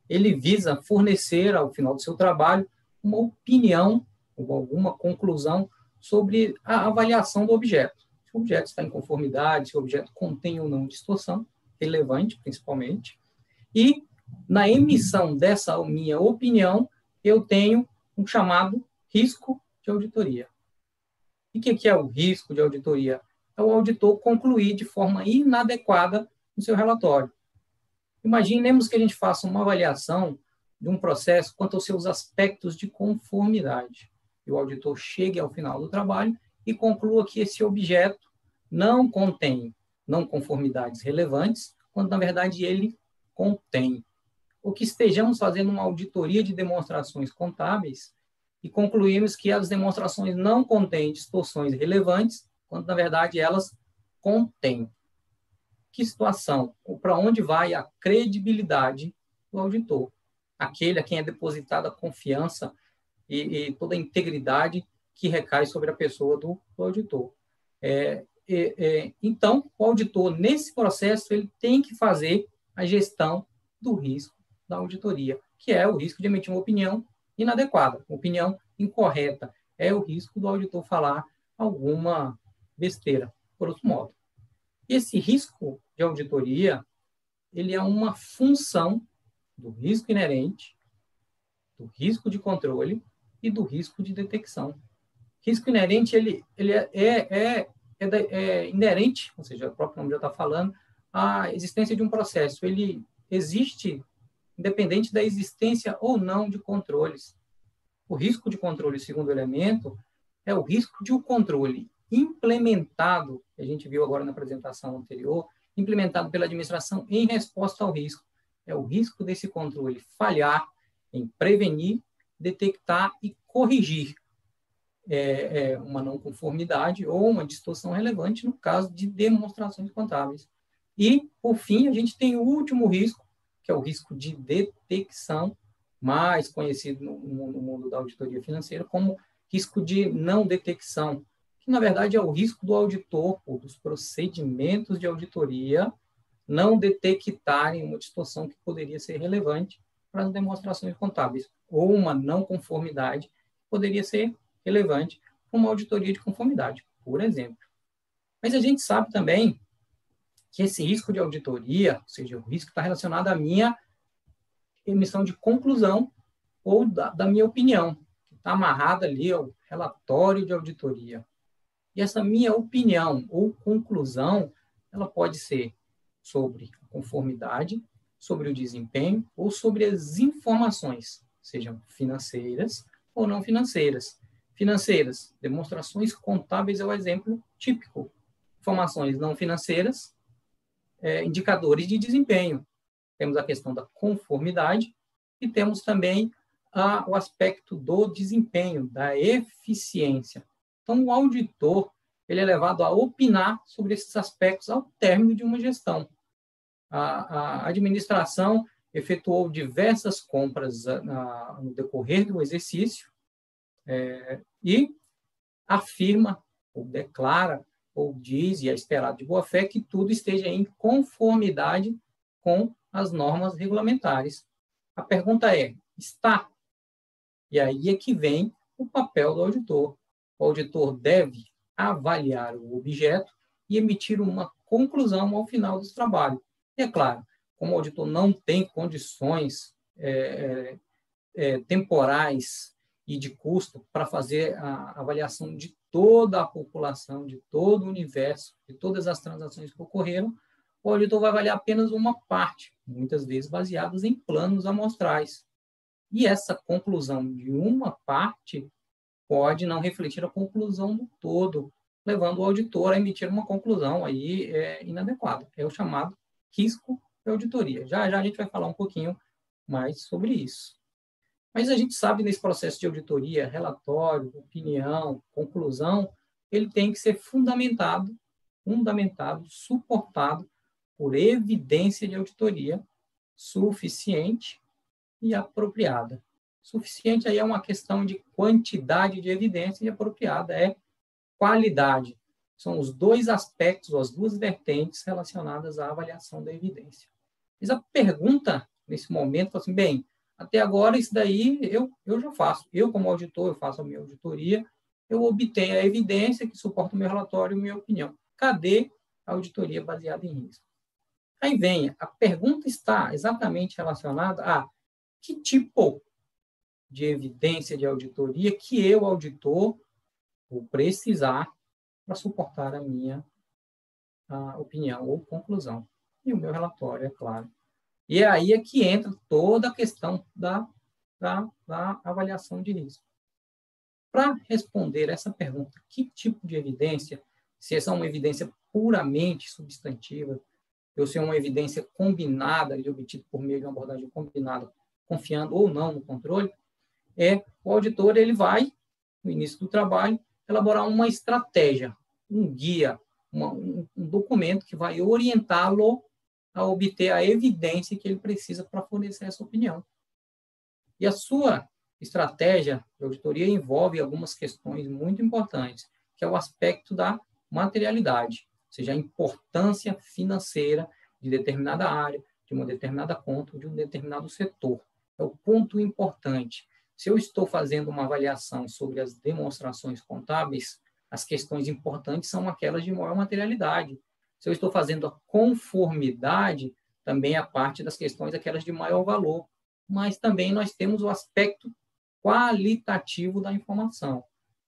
ele visa fornecer, ao final do seu trabalho, uma opinião ou alguma conclusão sobre a avaliação do objeto. Se o objeto está em conformidade, se o objeto contém ou não distorção, relevante, principalmente, e na emissão dessa minha opinião, eu tenho um chamado risco de auditoria. E o que é o risco de auditoria? É o auditor concluir de forma inadequada o seu relatório. Imaginemos que a gente faça uma avaliação de um processo quanto aos seus aspectos de conformidade. E o auditor chegue ao final do trabalho e conclua que esse objeto não contém não conformidades relevantes, quando na verdade ele contém. Ou que estejamos fazendo uma auditoria de demonstrações contábeis e concluímos que as demonstrações não contêm distorções relevantes, quando na verdade elas contêm. Que situação? Para onde vai a credibilidade do auditor? Aquele a quem é depositada a confiança e, e toda a integridade que recai sobre a pessoa do, do auditor. É, é, é, então, o auditor, nesse processo, ele tem que fazer a gestão do risco da auditoria, que é o risco de emitir uma opinião inadequada, opinião incorreta. É o risco do auditor falar alguma besteira, por outro modo. Esse risco de auditoria, ele é uma função do risco inerente, do risco de controle e do risco de detecção. Risco inerente, ele, ele é, é, é, é inerente, ou seja, o próprio nome já está falando, à existência de um processo. Ele existe independente da existência ou não de controles. O risco de controle, segundo elemento, é o risco de o um controle implementado, que a gente viu agora na apresentação anterior, implementado pela administração em resposta ao risco. É o risco desse controle falhar em prevenir, detectar e corrigir é, é, uma não conformidade ou uma distorção relevante no caso de demonstrações contábeis. E, por fim, a gente tem o último risco, que é o risco de detecção, mais conhecido no, mundo da auditoria financeira como risco de não detecção, que na verdade é o risco do auditor ou dos procedimentos de auditoria não detectarem uma distorção que poderia ser relevante para as demonstrações contábeis, ou uma não conformidade que poderia ser relevante para uma auditoria de conformidade, por exemplo. Mas a gente sabe também que esse risco de auditoria, ou seja, o risco está relacionado à minha emissão de conclusão ou da, da minha opinião, que está amarrada ali ao relatório de auditoria. E essa minha opinião ou conclusão, ela pode ser sobre conformidade, sobre o desempenho ou sobre as informações, sejam financeiras ou não financeiras. Financeiras, demonstrações contábeis é o exemplo típico. Informações não financeiras, é, indicadores de desempenho. Temos a questão da conformidade e temos também a, o aspecto do desempenho, da eficiência. Então, o auditor ele é levado a opinar sobre esses aspectos ao término de uma gestão. A, a administração efetuou diversas compras a, ah, no decorrer do exercício é, e afirma ou declara ou diz e é esperado de boa fé que tudo esteja em conformidade com as normas regulamentares. A pergunta é: está? E aí é que vem o papel do auditor. O auditor deve avaliar o objeto e emitir uma conclusão ao final do trabalho. E é claro, como o auditor não tem condições é, é, é temporais e de custo para fazer a avaliação de toda a população, de todo o universo, de todas as transações que ocorreram, o auditor vai avaliar apenas uma parte, muitas vezes baseadas em planos amostrais. E essa conclusão de uma parte pode não refletir a conclusão do todo, levando o auditor a emitir uma conclusão aí é, inadequada. É o chamado risco de auditoria. Já já a gente vai falar um pouquinho mais sobre isso. Mas a gente sabe nesse processo de auditoria, relatório, opinião, conclusão, ele tem que ser fundamentado, fundamentado, suportado por evidência de auditoria suficiente e apropriada. Suficiente aí é uma questão de quantidade de evidência e apropriada é qualidade. São os dois aspectos, as duas vertentes relacionadas à avaliação da evidência. Mas a pergunta nesse momento assim, bem, até agora, isso daí eu, eu já faço. Eu, como auditor, eu faço a minha auditoria, eu obtenho a evidência que suporta o meu relatório e minha opinião. Cadê a auditoria baseada em risco? Aí vem, a pergunta está exatamente relacionada a que tipo de evidência de auditoria que eu, auditor, vou precisar para suportar a minha a opinião ou conclusão. E o meu relatório, é claro. E é aí é que entra toda a questão da, da, da avaliação de risco. Para responder essa pergunta, que tipo de evidência, se essa é uma evidência puramente substantiva, ou se é uma evidência combinada, de obtida por meio de uma abordagem combinada, confiando ou não no controle, é o auditor ele vai, no início do trabalho, elaborar uma estratégia, um guia, uma, um, um documento que vai orientá-lo a obter a evidência que ele precisa para fornecer essa opinião. E a sua estratégia de auditoria envolve algumas questões muito importantes, que é o aspecto da materialidade, ou seja, a importância financeira de determinada área, de uma determinada conta, de um determinado setor. É o ponto importante. Se eu estou fazendo uma avaliação sobre as demonstrações contábeis, as questões importantes são aquelas de maior materialidade. Se eu estou fazendo a conformidade, também a parte das questões aquelas de maior valor. Mas também nós temos o aspecto qualitativo da informação,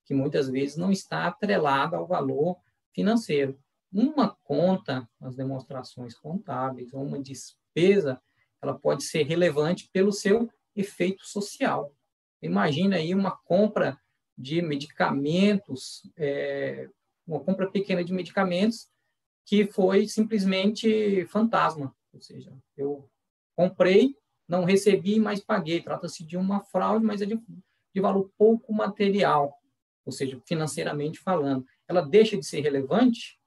que muitas vezes não está atrelada ao valor financeiro. Uma conta, as demonstrações contábeis, ou uma despesa, ela pode ser relevante pelo seu efeito social. Imagina aí uma compra de medicamentos, é, uma compra pequena de medicamentos que foi simplesmente fantasma, ou seja, eu comprei não recebi, mas paguei. Trata-se de uma fraude, mas é de, de valor pouco material, ou seja, financeiramente falando. Ela deixa de ser relevante?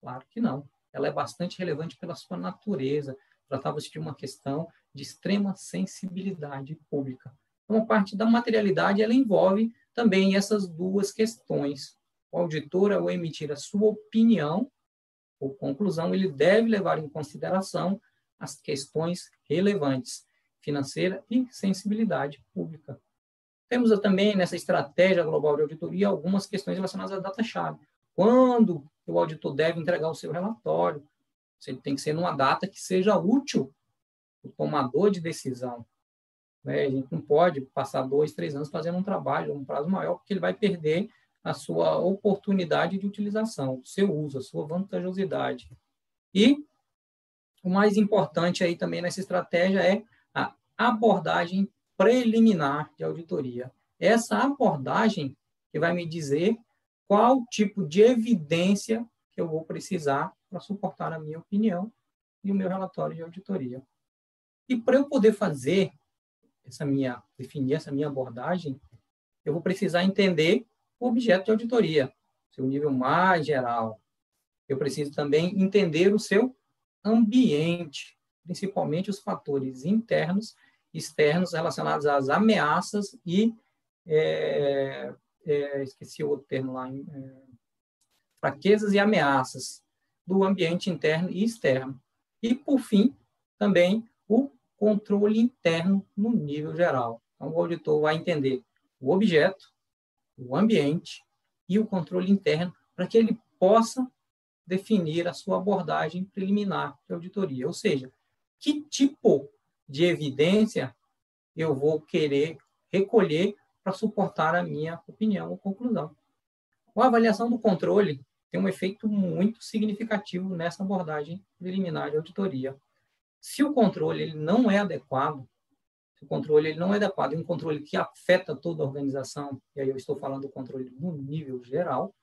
Claro que não. Ela é bastante relevante pela sua natureza. Tratava-se de uma questão de extrema sensibilidade pública. Então, a parte da materialidade, ela envolve também essas duas questões. O auditor, ao emitir a sua opinião ou conclusão, ele deve levar em consideração as questões relevantes financeira e sensibilidade pública. Temos também nessa estratégia global de auditoria algumas questões relacionadas à data-chave. Quando o auditor deve entregar o seu relatório? Se ele tem que ser numa data que seja útil o tomador de decisão. Né? A gente não pode passar dois, três anos fazendo um trabalho, um prazo maior, porque ele vai perder a sua oportunidade de utilização, o seu uso, a sua vantajosidade. E o mais importante aí também nessa estratégia é abordagem preliminar de auditoria. Essa abordagem que vai me dizer qual tipo de evidência que eu vou precisar para suportar a minha opinião e o meu relatório de auditoria. E para eu poder fazer essa minha definir essa minha abordagem, eu vou precisar entender objeto de auditoria, seu nível mais geral. Eu preciso também entender o seu ambiente, principalmente os fatores internos externos relacionados às ameaças e é, é, esqueci o outro termo lá, é, fraquezas e ameaças do ambiente interno e externo. E, por fim, também o controle interno no nível geral. Então, o auditor vai entender o objeto, o ambiente e o controle interno para que ele possa definir a sua abordagem preliminar de auditoria. Ou seja, que tipo de evidência eu vou querer recolher para suportar a minha opinião ou conclusão. A avaliação do controle tem um efeito muito significativo nessa abordagem preliminar de auditoria. Se o controle ele não é adequado, o controle ele não é adequado, e um controle que afeta toda a organização, e aí eu estou falando do controle no nível geral,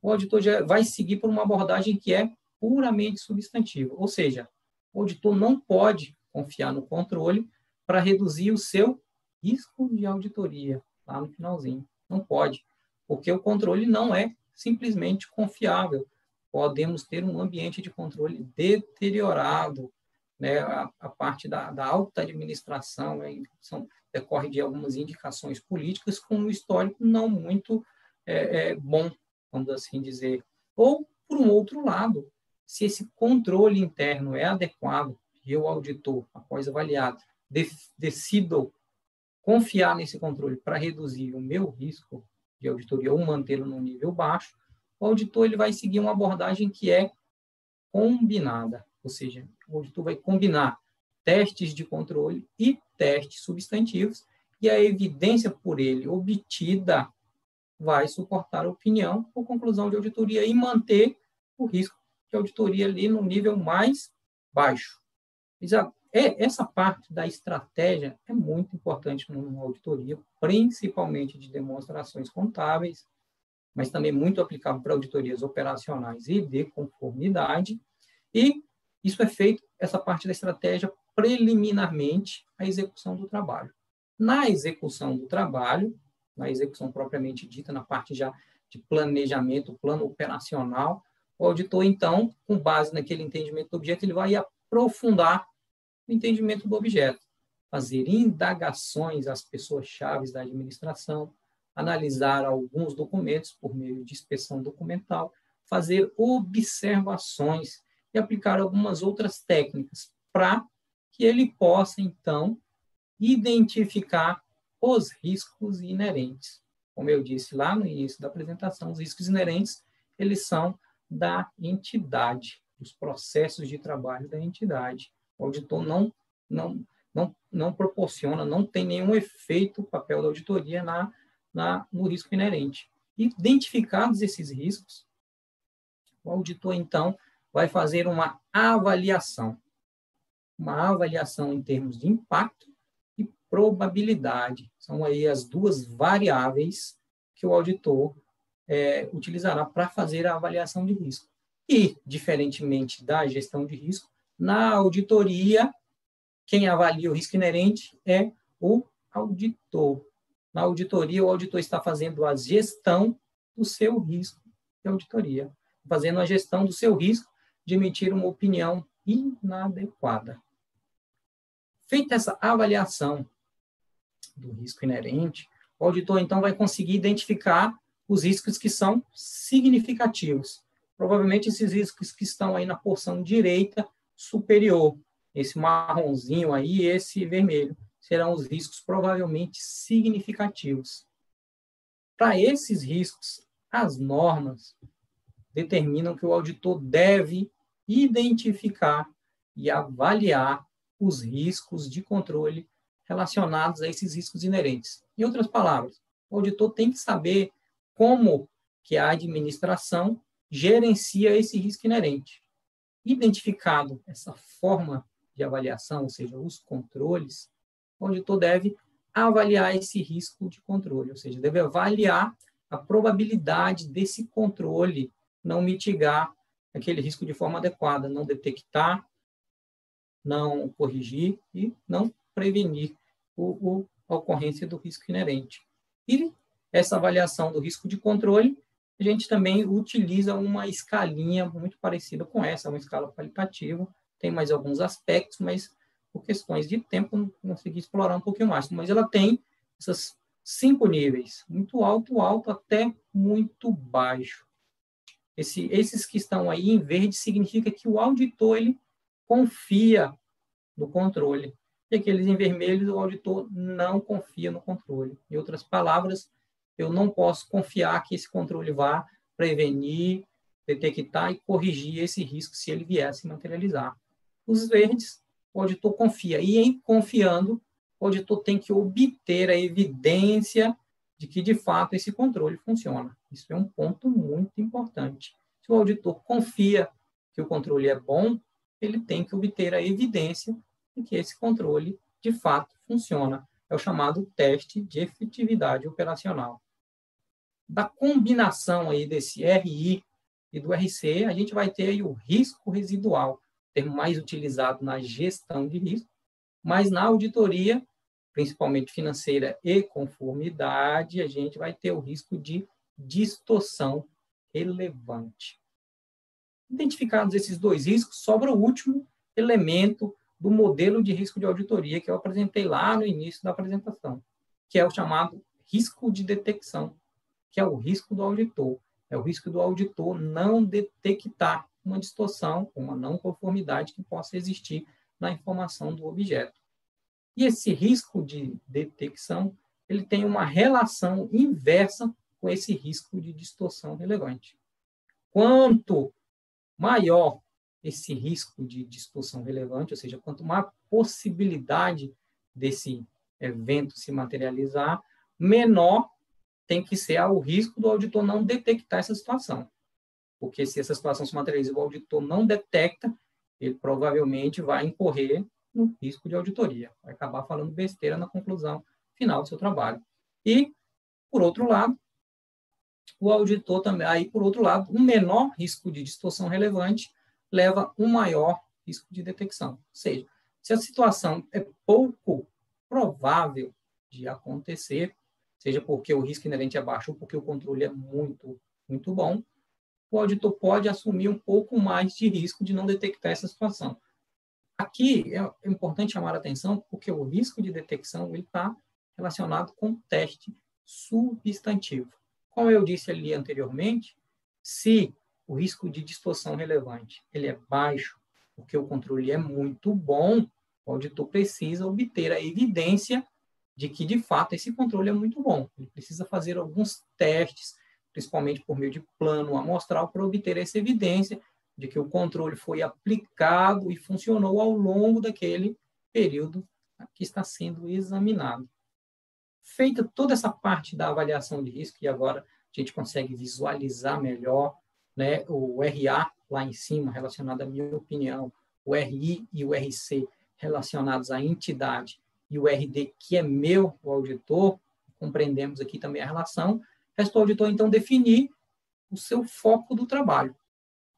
o auditor já vai seguir por uma abordagem que é puramente substantiva, ou seja, o auditor não pode confiar no controle para reduzir o seu risco de auditoria lá no finalzinho. Não pode, porque o controle não é simplesmente confiável. Podemos ter um ambiente de controle deteriorado, né? a, a parte da, da, alta administração né? são, decorre de algumas indicações políticas com um histórico não muito é, é, bom, vamos assim dizer. Ou, por um outro lado, se esse controle interno é adequado, eu, auditor, após avaliado, decido confiar nesse controle para reduzir o meu risco de auditoria ou mantê-lo no nível baixo, o auditor ele vai seguir uma abordagem que é combinada, ou seja, o auditor vai combinar testes de controle e testes substantivos, e a evidência por ele obtida vai suportar a opinião ou conclusão de auditoria e manter o risco de auditoria ali no nível mais baixo. É, essa parte da estratégia é muito importante numa auditoria, principalmente de demonstrações contábeis, mas também muito aplicável para auditorias operacionais e de conformidade. E isso é feito, essa parte da estratégia, preliminarmente à execução do trabalho. Na execução do trabalho, na execução propriamente dita, na parte já de planejamento, plano operacional, o auditor, então, com base naquele entendimento do objeto, ele vai aprofundar o entendimento do objeto, fazer indagações às pessoas-chave da administração, analisar alguns documentos por meio de inspeção documental, fazer observações aplicar algumas outras técnicas para que ele possa, então, identificar os riscos inerentes. Como eu disse lá no início da apresentação, os riscos inerentes, eles são da entidade, dos processos de trabalho da entidade. O auditor não, não, não, não proporciona, não tem nenhum efeito o papel da auditoria na, na, no risco inerente. Identificados esses riscos, o auditor, então, vai fazer uma avaliação. Uma avaliação em termos de impacto e probabilidade. São aí as duas variáveis que o auditor é, utilizará para fazer a avaliação de risco. E, diferentemente da gestão de risco, na auditoria, quem avalia o risco inerente é o auditor. Na auditoria, o auditor está fazendo a gestão do seu risco de auditoria, fazendo a gestão do seu risco de emitir uma opinião inadequada. Feita essa avaliação do risco inerente, o auditor então vai conseguir identificar os riscos que são significativos. Provavelmente esses riscos que estão aí na porção direita superior, esse marronzinho aí, esse vermelho, serão os riscos provavelmente significativos. Para esses riscos, as normas determinam que o auditor deve identificar e avaliar os riscos de controle relacionados a esses riscos inerentes. Em outras palavras, o auditor tem que saber como que a administração gerencia esse risco inerente. Identificado essa forma de avaliação, ou seja, os controles, o auditor deve avaliar esse risco de controle, ou seja, deve avaliar a probabilidade desse controle não mitigar aquele risco de forma adequada, não detectar, não corrigir e não prevenir o, o, a ocorrência do risco inerente. E essa avaliação do risco de controle, a gente também utiliza uma escalinha muito parecida com essa, uma escala qualitativa, tem mais alguns aspectos, mas por questões de tempo não consegui explorar um pouquinho mais. Mas ela tem esses cinco níveis, muito alto, alto, até muito baixo. Esse, esses que estão aí em verde significa que o auditor ele confia no controle. E aqueles em vermelho, o auditor não confia no controle. Em outras palavras, eu não posso confiar que esse controle vá prevenir, detectar e corrigir esse risco se ele vier a se materializar. Os verdes, o auditor confia. E em confiando, o auditor tem que obter a evidência de que, de fato, esse controle funciona. Isso é um ponto muito importante. Se o auditor confia que o controle é bom, ele tem que obter a evidência de que esse controle, de fato, funciona. É o chamado teste de efetividade operacional da combinação aí desse RI e do RC, a gente vai ter o risco residual, termo mais utilizado na gestão de risco, mas na auditoria, principalmente financeira e conformidade, a gente vai ter o risco de distorção relevante. Identificados esses dois riscos, sobra o último elemento do modelo de risco de auditoria que eu apresentei lá no início da apresentação, que é o chamado risco de detecção que é o risco do auditor. É o risco do auditor não detectar uma distorção, uma não conformidade que possa existir na informação do objeto. E esse risco de detecção, ele tem uma relação inversa com esse risco de distorção relevante. Quanto maior esse risco de distorção relevante, ou seja, quanto maior possibilidade desse evento se materializar, menor tem que ser o risco do auditor não detectar essa situação. Porque se essa situação se materializa e o auditor não detecta, ele provavelmente vai incorrer no risco de auditoria, vai acabar falando besteira na conclusão final do seu trabalho. E, por outro lado, o auditor também, aí, por outro lado, um menor risco de distorção relevante leva um maior risco de detecção. Ou seja, se a situação é pouco provável de acontecer, seja porque o risco inerente é baixo ou porque o controle é muito, muito bom, o auditor pode assumir um pouco mais de risco de não detectar essa situação. Aqui é importante chamar a atenção porque o risco de detecção está relacionado com o teste substantivo. Como eu disse ali anteriormente, se o risco de distorção relevante ele é baixo, porque o controle é muito bom, o auditor precisa obter a evidência de que, de fato, esse controle é muito bom. Ele precisa fazer alguns testes, principalmente por meio de plano amostral, para obter essa evidência de que o controle foi aplicado e funcionou ao longo daquele período que está sendo examinado. Feita toda essa parte da avaliação de risco, e agora a gente consegue visualizar melhor né, o RA lá em cima, relacionado à minha opinião, o RI e o RC relacionados à entidade, e o RD, que é meu, o auditor, compreendemos aqui também a relação, resta o auditor, então, definir o seu foco do trabalho.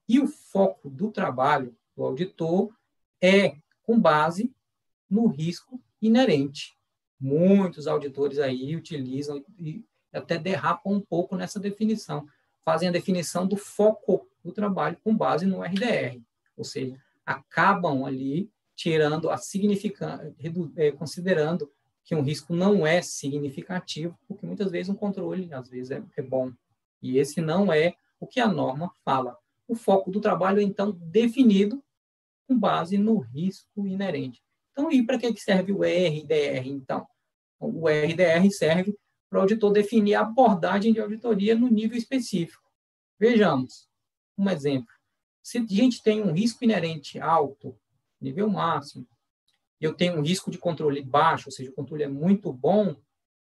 E o foco do trabalho do auditor é com base no risco inerente. Muitos auditores aí utilizam e até derrapam um pouco nessa definição. Fazem a definição do foco do trabalho com base no RDR, ou seja, acabam ali tirando a significância, é, considerando que um risco não é significativo, porque muitas vezes um controle, às vezes, é, é bom. E esse não é o que a norma fala. O foco do trabalho é, então, definido com base no risco inerente. Então, e para que serve o RDR, então? O RDR serve para o auditor definir a abordagem de auditoria no nível específico. Vejamos um exemplo. Se a gente tem um risco inerente alto, nível máximo, e eu tenho um risco de controle baixo, ou seja, o controle é muito bom,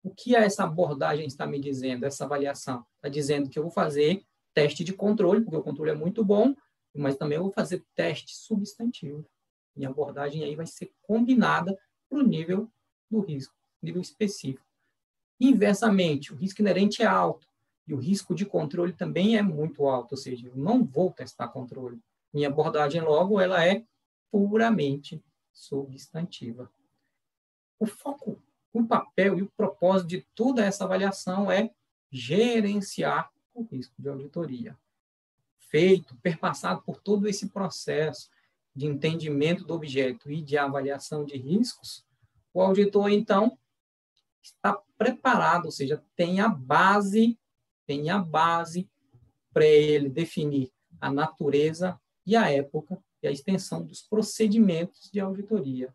o que essa abordagem está me dizendo, essa avaliação? Está dizendo que eu vou fazer teste de controle, porque o controle é muito bom, mas também eu vou fazer teste substantivo. E a abordagem aí vai ser combinada para o nível do risco, nível específico. Inversamente, o risco inerente é alto e o risco de controle também é muito alto, ou seja, eu não vou testar controle. Minha abordagem, logo, ela é puramente substantiva. O foco, o papel e o propósito de toda essa avaliação é gerenciar o risco de auditoria. Feito, perpassado por todo esse processo de entendimento do objeto e de avaliação de riscos, o auditor, então, está preparado, ou seja, tem a base, tem a base para ele definir a natureza e a época e a extensão dos procedimentos de auditoria.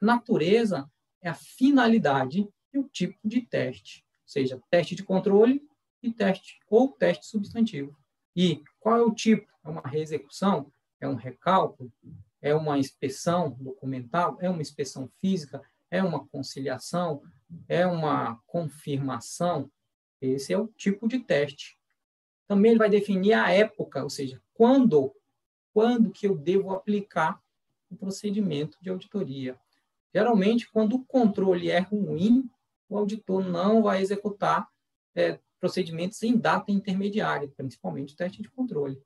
Natureza é a finalidade e o tipo de teste, ou seja, teste de controle e teste ou teste substantivo. E qual é o tipo? É uma reexecução? É um recálculo? É uma inspeção documental? É uma inspeção física? É uma conciliação? É uma confirmação? Esse é o tipo de teste. Também ele vai definir a época, ou seja, quando, quando que eu devo aplicar o procedimento de auditoria. Geralmente, quando o controle é ruim, o auditor não vai executar é, procedimentos em data intermediária, principalmente o teste de controle.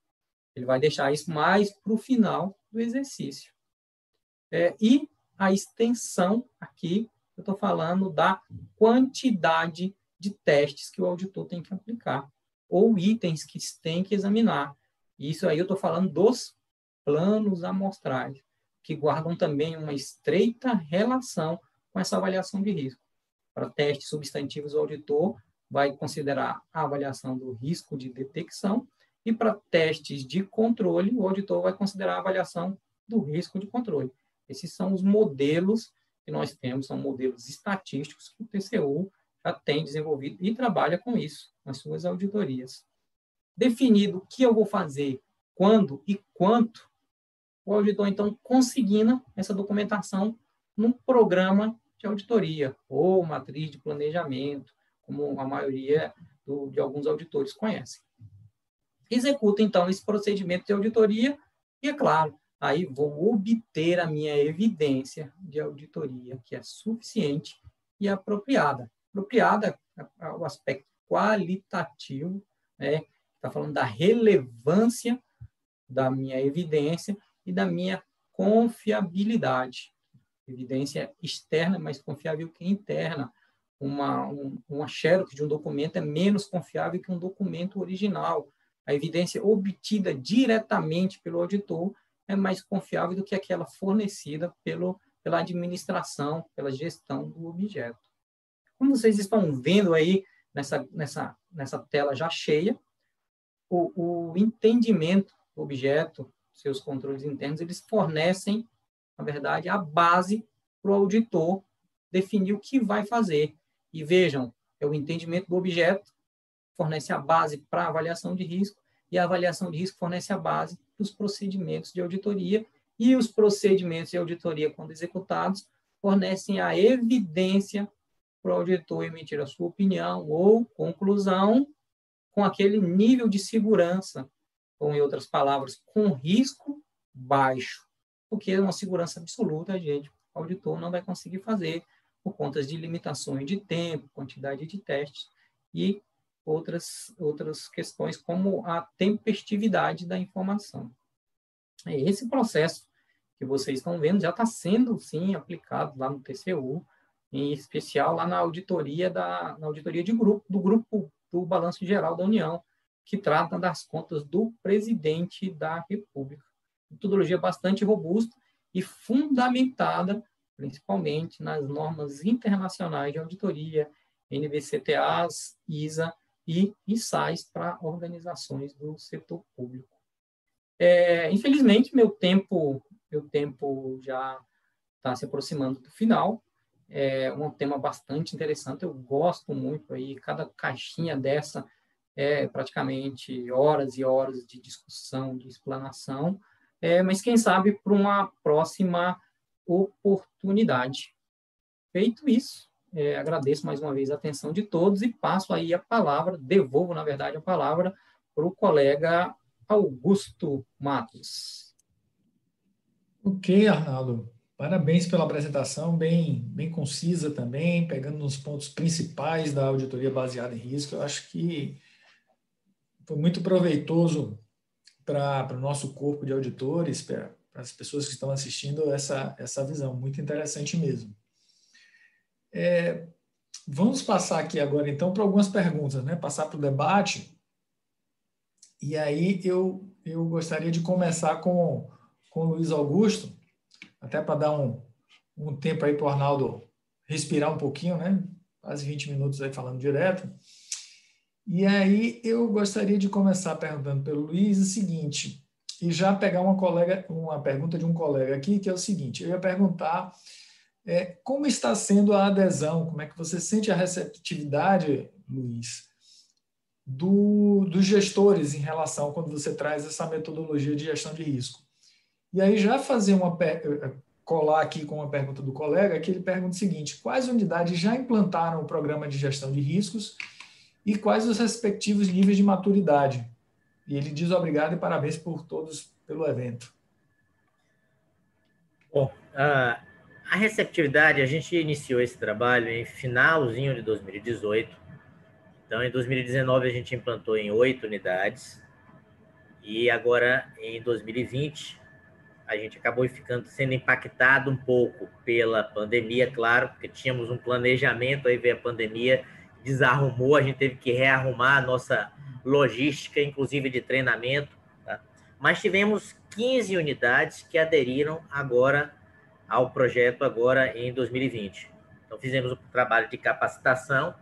Ele vai deixar isso mais para o final do exercício. É, e a extensão aqui, eu estou falando da quantidade de testes que o auditor tem que aplicar, ou itens que tem que examinar. Isso aí eu estou falando dos planos amostrais, que guardam também uma estreita relação com essa avaliação de risco. Para testes substantivos, o auditor vai considerar a avaliação do risco de detecção e para testes de controle, o auditor vai considerar a avaliação do risco de controle. Esses são os modelos que nós temos, são modelos estatísticos que o TCU já tem desenvolvido e trabalha com isso nas suas auditorias. Definido o que eu vou fazer, quando e quanto, o auditor, então, consigna essa documentação num programa de auditoria ou matriz de planejamento, como a maioria do, de alguns auditores conhecem. Executa, então, esse procedimento de auditoria e, é claro, aí vou obter a minha evidência de auditoria, que é suficiente e apropriada. Apropriada é, é o aspecto qualitativo, né? está falando da relevância da minha evidência e da minha confiabilidade. Evidência externa mais confiável que interna. Uma, um, uma xerox de um documento é menos confiável que um documento original. A evidência obtida diretamente pelo auditor é mais confiável do que aquela fornecida pelo, pela administração, pela gestão do objeto. Como vocês estão vendo aí nessa, nessa, nessa tela já cheia, o, o entendimento do objeto, seus controles internos, eles fornecem, na verdade, a base para o auditor definir o que vai fazer. E vejam, é o entendimento do objeto, fornece a base para avaliação de risco, e a avaliação de risco fornece a base dos procedimentos de auditoria, e os procedimentos de auditoria, quando executados, fornecem a evidência para o auditor emitir a sua opinião ou conclusão com aquele nível de segurança, ou em outras palavras, com risco baixo, porque uma segurança absoluta gente, o auditor, não vai conseguir fazer por conta de limitações de tempo, quantidade de testes e outras, outras questões como a tempestividade da informação. Esse processo que vocês estão vendo já está sendo, sim, aplicado lá no TCU, em especial lá na auditoria da na auditoria de grupo do grupo do Balanço Geral da União, que trata das contas do presidente da República. Metodologia bastante robusta e fundamentada principalmente nas normas internacionais de auditoria, NBCTAs, ISA e ISAIS para organizações do setor público. É, infelizmente, meu tempo, meu tempo já está se aproximando do final, é um tema bastante interessante. Eu gosto muito aí, cada caixinha dessa é praticamente horas e horas de discussão, de explanação. É, mas quem sabe para uma próxima oportunidade. Feito isso, é, agradeço mais uma vez a atenção de todos e passo aí a palavra, devolvo, na verdade, a palavra para o colega Augusto Matos. Ok, Arnaldo. Parabéns pela apresentação, bem, bem concisa também, pegando nos pontos principais da auditoria baseada em risco. Eu acho que foi muito proveitoso para o nosso corpo de auditores, para as pessoas que estão assistindo, essa, essa visão. Muito interessante mesmo. É, vamos passar aqui agora, então, para algumas perguntas, né? passar para o debate. E aí eu, eu gostaria de começar com, com o Luiz Augusto até para dar um, um tempo aí para o Arnaldo respirar um pouquinho, né? Quase 20 minutos aí falando direto. E aí eu gostaria de começar perguntando pelo Luiz o seguinte, e já pegar uma colega, uma pergunta de um colega aqui, que é o seguinte, eu ia perguntar é, como está sendo a adesão, como é que você sente a receptividade, Luiz, do, dos gestores em relação quando você traz essa metodologia de gestão de risco. E aí já fazer uma eh, colar aqui com uma pergunta do colega, que ele pergunta o seguinte: quais unidades já implantaram o programa de gestão de riscos e quais os respectivos níveis de maturidade? E ele diz obrigado e parabéns por todos pelo evento. Bom, a, a receptividade, a gente iniciou esse trabalho em finalzinho de 2018. Então, em 2019, a gente implantou em oito unidades. E agora, em 2020, a gente acabou ficando sendo impactado um pouco pela pandemia, claro, porque tínhamos um planejamento, aí veio a pandemia, desarrumou, a gente teve que rearrumar a nossa logística, inclusive de treinamento. Tá? Mas tivemos 15 unidades que aderiram agora ao projeto agora em 2020. Então fizemos o um trabalho de capacitação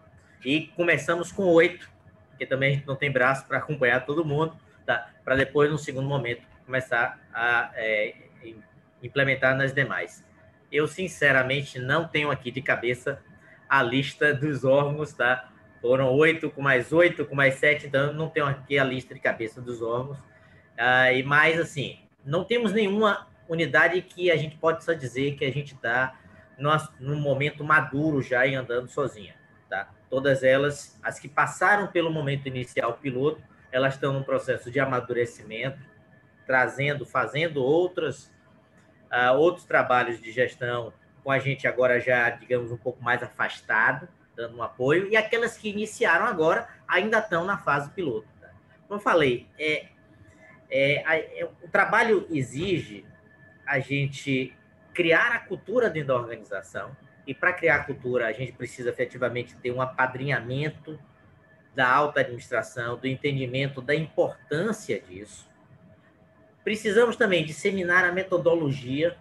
e começamos com oito, porque também a gente não tem braço para acompanhar todo mundo, tá? para depois, no segundo momento, começar a é, implementar nas demais. Eu, sinceramente, não tenho aqui de cabeça a lista dos órgãos, tá? Foram oito com mais oito, com mais sete, então não tenho aqui a lista de cabeça dos órgãos. Ah, e mais, assim, não temos nenhuma unidade que a gente pode só dizer que a gente está num momento maduro já em andando sozinha. Tá? Todas elas, as que passaram pelo momento inicial piloto, elas estão num processo de amadurecimento, trazendo, fazendo outras, uh, outros trabalhos de gestão com a gente agora já, digamos, um pouco mais afastado, dando um apoio, e aquelas que iniciaram agora ainda estão na fase piloto. Tá? Como eu falei, é, é, é, o trabalho exige a gente criar a cultura dentro da organização, e para criar a cultura, a gente precisa efetivamente ter um apadrinhamento da alta administração, do entendimento da importância disso. Precisamos também disseminar a metodologia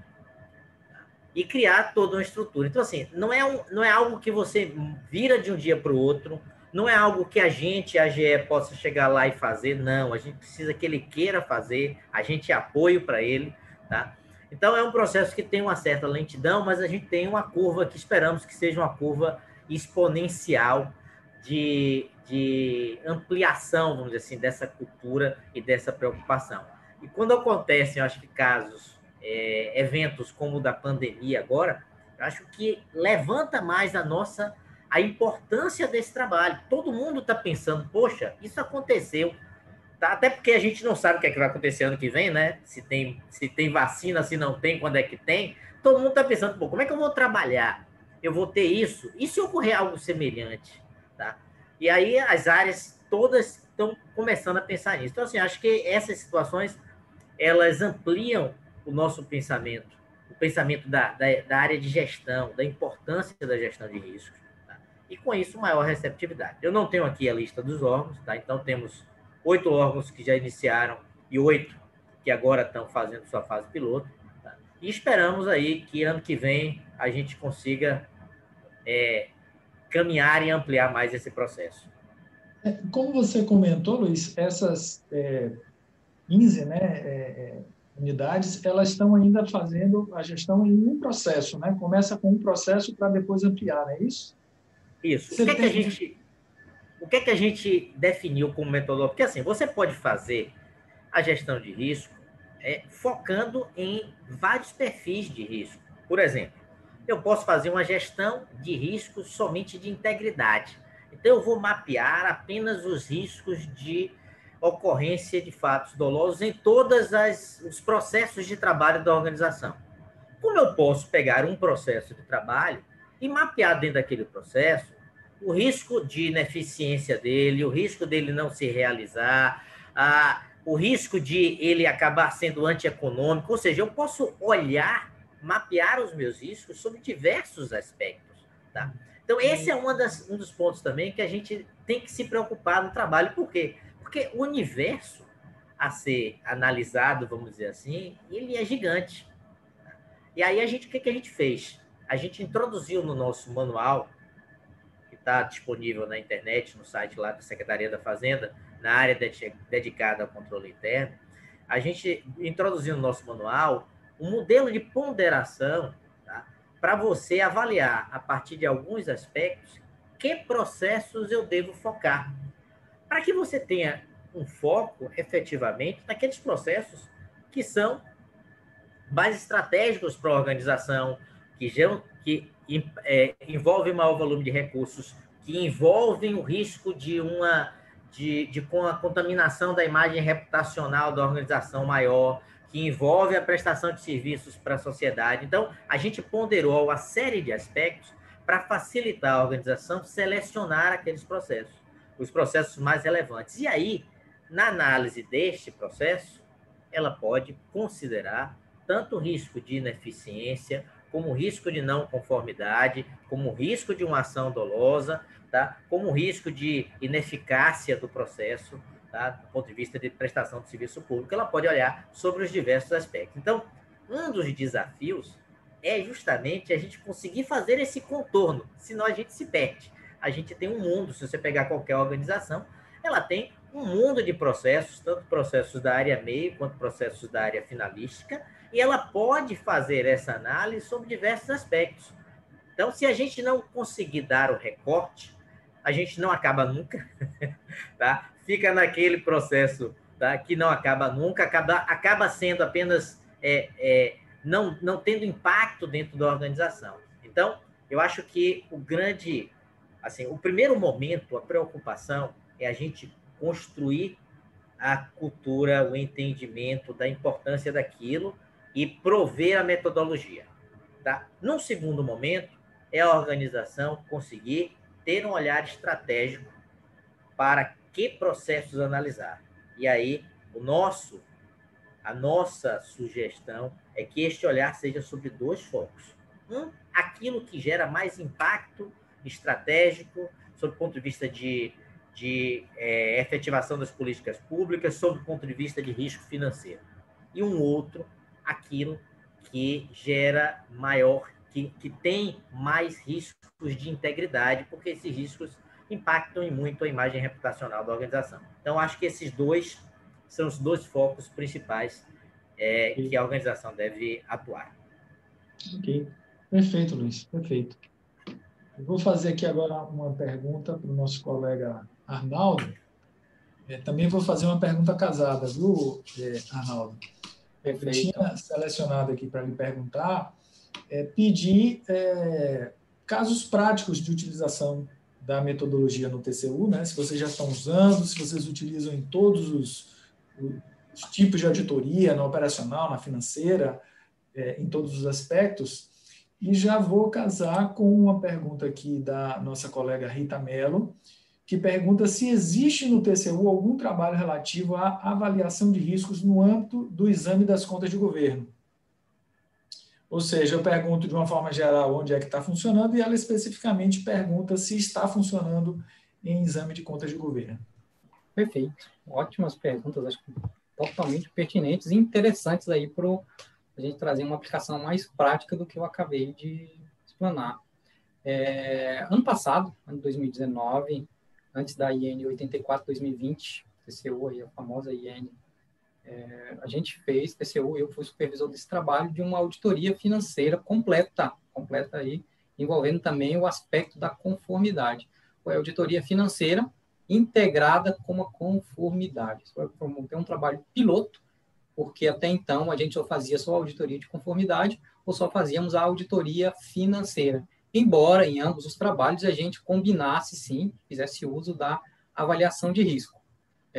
e criar toda uma estrutura. Então, assim, não é, um, não é algo que você vira de um dia para o outro, não é algo que a gente, a GE, possa chegar lá e fazer, não. A gente precisa que ele queira fazer, a gente apoio para ele, tá? Então, é um processo que tem uma certa lentidão, mas a gente tem uma curva que esperamos que seja uma curva exponencial de, de ampliação, vamos dizer assim, dessa cultura e dessa preocupação. E quando acontecem, eu acho que casos, é, eventos como o da pandemia agora, eu acho que levanta mais a nossa a importância desse trabalho. Todo mundo está pensando, poxa, isso aconteceu, Tá? Até porque a gente não sabe o que, é que vai acontecer ano que vem, né? Se tem, se tem vacina, se não tem, quando é que tem. Todo mundo está pensando, pô, como é que eu vou trabalhar? Eu vou ter isso? E se ocorrer algo semelhante? Tá? E aí as áreas todas estão começando a pensar nisso. Então, assim, acho que essas situações, elas ampliam o nosso pensamento, o pensamento da, da, da área de gestão, da importância da gestão de riscos. Tá? E com isso, maior receptividade. Eu não tenho aqui a lista dos órgãos, tá? Então temos oito órgãos que já iniciaram e oito que agora estão fazendo sua fase piloto. Tá? E esperamos aí que ano que vem a gente consiga é, caminhar e ampliar mais esse processo. É, como você comentou, Luiz, essas é, 15 né, é, é, unidades, elas estão ainda fazendo a gestão em um processo, né? Começa com um processo para depois ampliar, não é isso? Isso. Você o que, tem... é que a gente o que é que a gente definiu como metodologia? Porque assim, você pode fazer a gestão de risco é, focando em vários perfis de risco. Por exemplo, eu posso fazer uma gestão de riscos somente de integridade. Então, eu vou mapear apenas os riscos de ocorrência de fatos dolosos em todos os processos de trabalho da organização. Como eu posso pegar um processo de trabalho e mapear dentro daquele processo o risco de ineficiência dele, o risco dele não se realizar, a, o risco de ele acabar sendo antieconômico, ou seja, eu posso olhar, mapear os meus riscos sobre diversos aspectos. Tá? Então, esse é uma das, um dos pontos também que a gente tem que se preocupar no trabalho. Por quê? Porque o universo a ser analisado, vamos dizer assim, ele é gigante. E aí, a gente, o que, que a gente fez? A gente introduziu no nosso manual está disponível na internet, no site lá da Secretaria da Fazenda, na área de, dedicada ao controle interno, a gente introduziu no nosso manual um modelo de ponderação tá? para você avaliar, a partir de alguns aspectos, que processos eu devo focar. Para que você tenha um foco, efetivamente, naqueles processos que são mais estratégicos para a organização, que, que é, envolve maior volume de recursos, que envolvem o risco de uma de, de com a contaminação da imagem reputacional da organização maior, que envolve a prestação de serviços para a sociedade. Então, a gente ponderou uma série de aspectos para facilitar a organização selecionar aqueles processos, os processos mais relevantes. E aí, na análise deste processo, ela pode considerar tanto o risco de ineficiência, como risco de não conformidade, como risco de uma ação dolosa, tá? como risco de ineficácia do processo, tá? do ponto de vista de prestação de serviço público, ela pode olhar sobre os diversos aspectos. Então, um dos desafios é justamente a gente conseguir fazer esse contorno, senão a gente se perde. A gente tem um mundo, se você pegar qualquer organização, ela tem um mundo de processos, tanto processos da área meio quanto processos da área finalística, e ela pode fazer essa análise sobre diversos aspectos. Então, se a gente não conseguir dar o recorte, a gente não acaba nunca, tá? Fica naquele processo tá? que não acaba nunca, acaba, acaba sendo apenas é, é, não, não tendo impacto dentro da organização. Então, eu acho que o grande, assim, o primeiro momento, a preocupação é a gente construir a cultura, o entendimento da importância daquilo e prover a metodologia. Tá? Num segundo momento, é a organização conseguir ter um olhar estratégico para que processos analisar. E aí, o nosso, a nossa sugestão é que este olhar seja sobre dois focos. Um, aquilo que gera mais impacto estratégico, sob o ponto de vista de, de é, efetivação das políticas públicas, sob o ponto de vista de risco financeiro. E um outro, aquilo que gera maior, que, que tem mais riscos de integridade, porque esses riscos impactam muito a imagem reputacional da organização. Então, acho que esses dois são os dois focos principais é, que a organização deve atuar. Ok, perfeito, Luiz, perfeito. Eu vou fazer aqui agora uma pergunta para o nosso colega Arnaldo. É, também vou fazer uma pergunta casada, viu, é, Arnaldo? Perfeito. Eu tinha selecionado aqui para lhe perguntar, é, pedir é, casos práticos de utilização da metodologia no TCU, né? se vocês já estão usando, se vocês utilizam em todos os, os tipos de auditoria, na operacional, na financeira, é, em todos os aspectos. E já vou casar com uma pergunta aqui da nossa colega Rita Mello, que pergunta se existe no TCU algum trabalho relativo à avaliação de riscos no âmbito do exame das contas de governo. Ou seja, eu pergunto de uma forma geral onde é que está funcionando e ela especificamente pergunta se está funcionando em exame de contas de governo. Perfeito. Ótimas perguntas, acho que totalmente pertinentes e interessantes aí para a gente trazer uma aplicação mais prática do que eu acabei de explanar. É, ano passado, ano 2019, antes da IN 84-2020, TCU, aí, a famosa IN é, a gente fez, TCU, eu fui supervisor desse trabalho, de uma auditoria financeira completa, completa aí, envolvendo também o aspecto da conformidade. Foi a auditoria financeira integrada com a conformidade. Foi um trabalho piloto, porque até então a gente só fazia só auditoria de conformidade ou só fazíamos a auditoria financeira. Embora em ambos os trabalhos a gente combinasse, sim, fizesse uso da avaliação de risco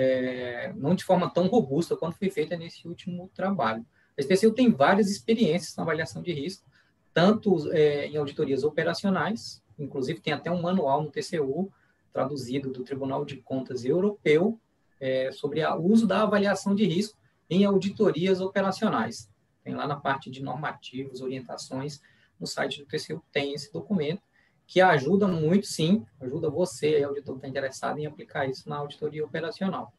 é, não de forma tão robusta quanto foi feita nesse último trabalho. A SPCU tem várias experiências na avaliação de risco, tanto é, em auditorias operacionais, inclusive tem até um manual no TCU, traduzido do Tribunal de Contas Europeu, é, sobre o uso da avaliação de risco em auditorias operacionais. Tem lá na parte de normativos, orientações, no site do TCU tem esse documento, que ajuda muito, sim, ajuda você, auditor que está interessado em aplicar isso na auditoria operacional.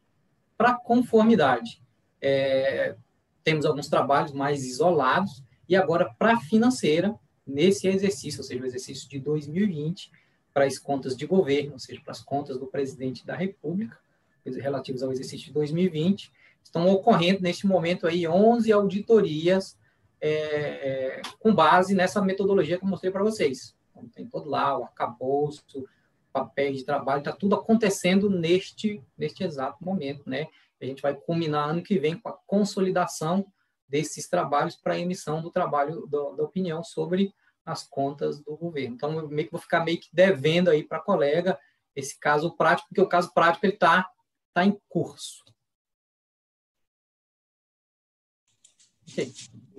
Para conformidade, é, temos alguns trabalhos mais isolados, e agora para financeira, nesse exercício, ou seja, o exercício de 2020, para as contas de governo, ou seja, para as contas do presidente da República, relativos ao exercício de 2020, estão ocorrendo neste momento aí 11 auditorias é, é, com base nessa metodologia que eu mostrei para vocês. Então, tem todo lá o arcabouço, papéis de trabalho, está tudo acontecendo neste, neste exato momento, né? A gente vai culminar ano que vem com a consolidação desses trabalhos para emissão do trabalho do, da opinião sobre as contas do governo. Então, eu meio que vou ficar meio que devendo aí para a colega esse caso prático, porque o caso prático está tá em curso. Ok.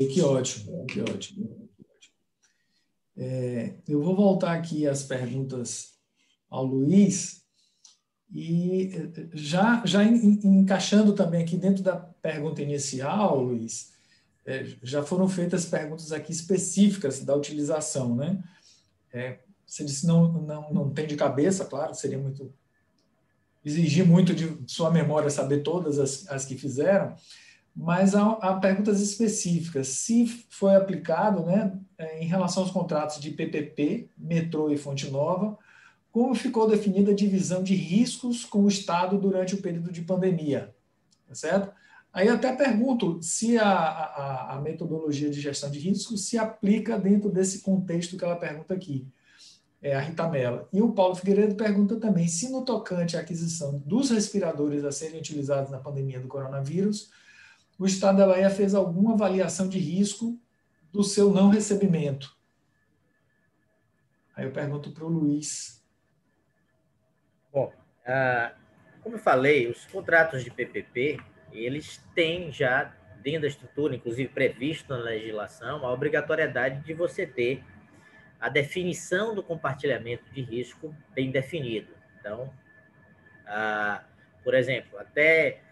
Que ótimo, que ótimo. É, eu vou voltar aqui às perguntas ao Luiz e já, já encaixando também aqui dentro da pergunta inicial, Luiz, é, já foram feitas perguntas aqui específicas da utilização, né? É, você disse não, não, não tem de cabeça, claro, seria muito exigir muito de sua memória saber todas as, as que fizeram, mas há, há, perguntas específicas. Se foi aplicado né, é, em relação aos contratos de PPP, Metrô e Fonte Nova, como ficou definida a divisão de riscos com o Estado durante o período de pandemia? Tá certo? Aí até pergunto se a, a, a metodologia de gestão de riscos se aplica dentro desse contexto que ela pergunta aqui. É a Rita Mello. E o Paulo Figueiredo pergunta também se no tocante à aquisição dos respiradores a serem utilizados na pandemia do coronavírus, o Estado da Bahia fez alguma avaliação de risco do seu não recebimento? Aí eu pergunto para o Luiz. Bom, ah, como eu falei, os contratos de PPP, eles têm já dentro da estrutura, inclusive previsto na legislação, a obrigatoriedade de você ter a definição do compartilhamento de risco bem definido. Então, ah, por exemplo, até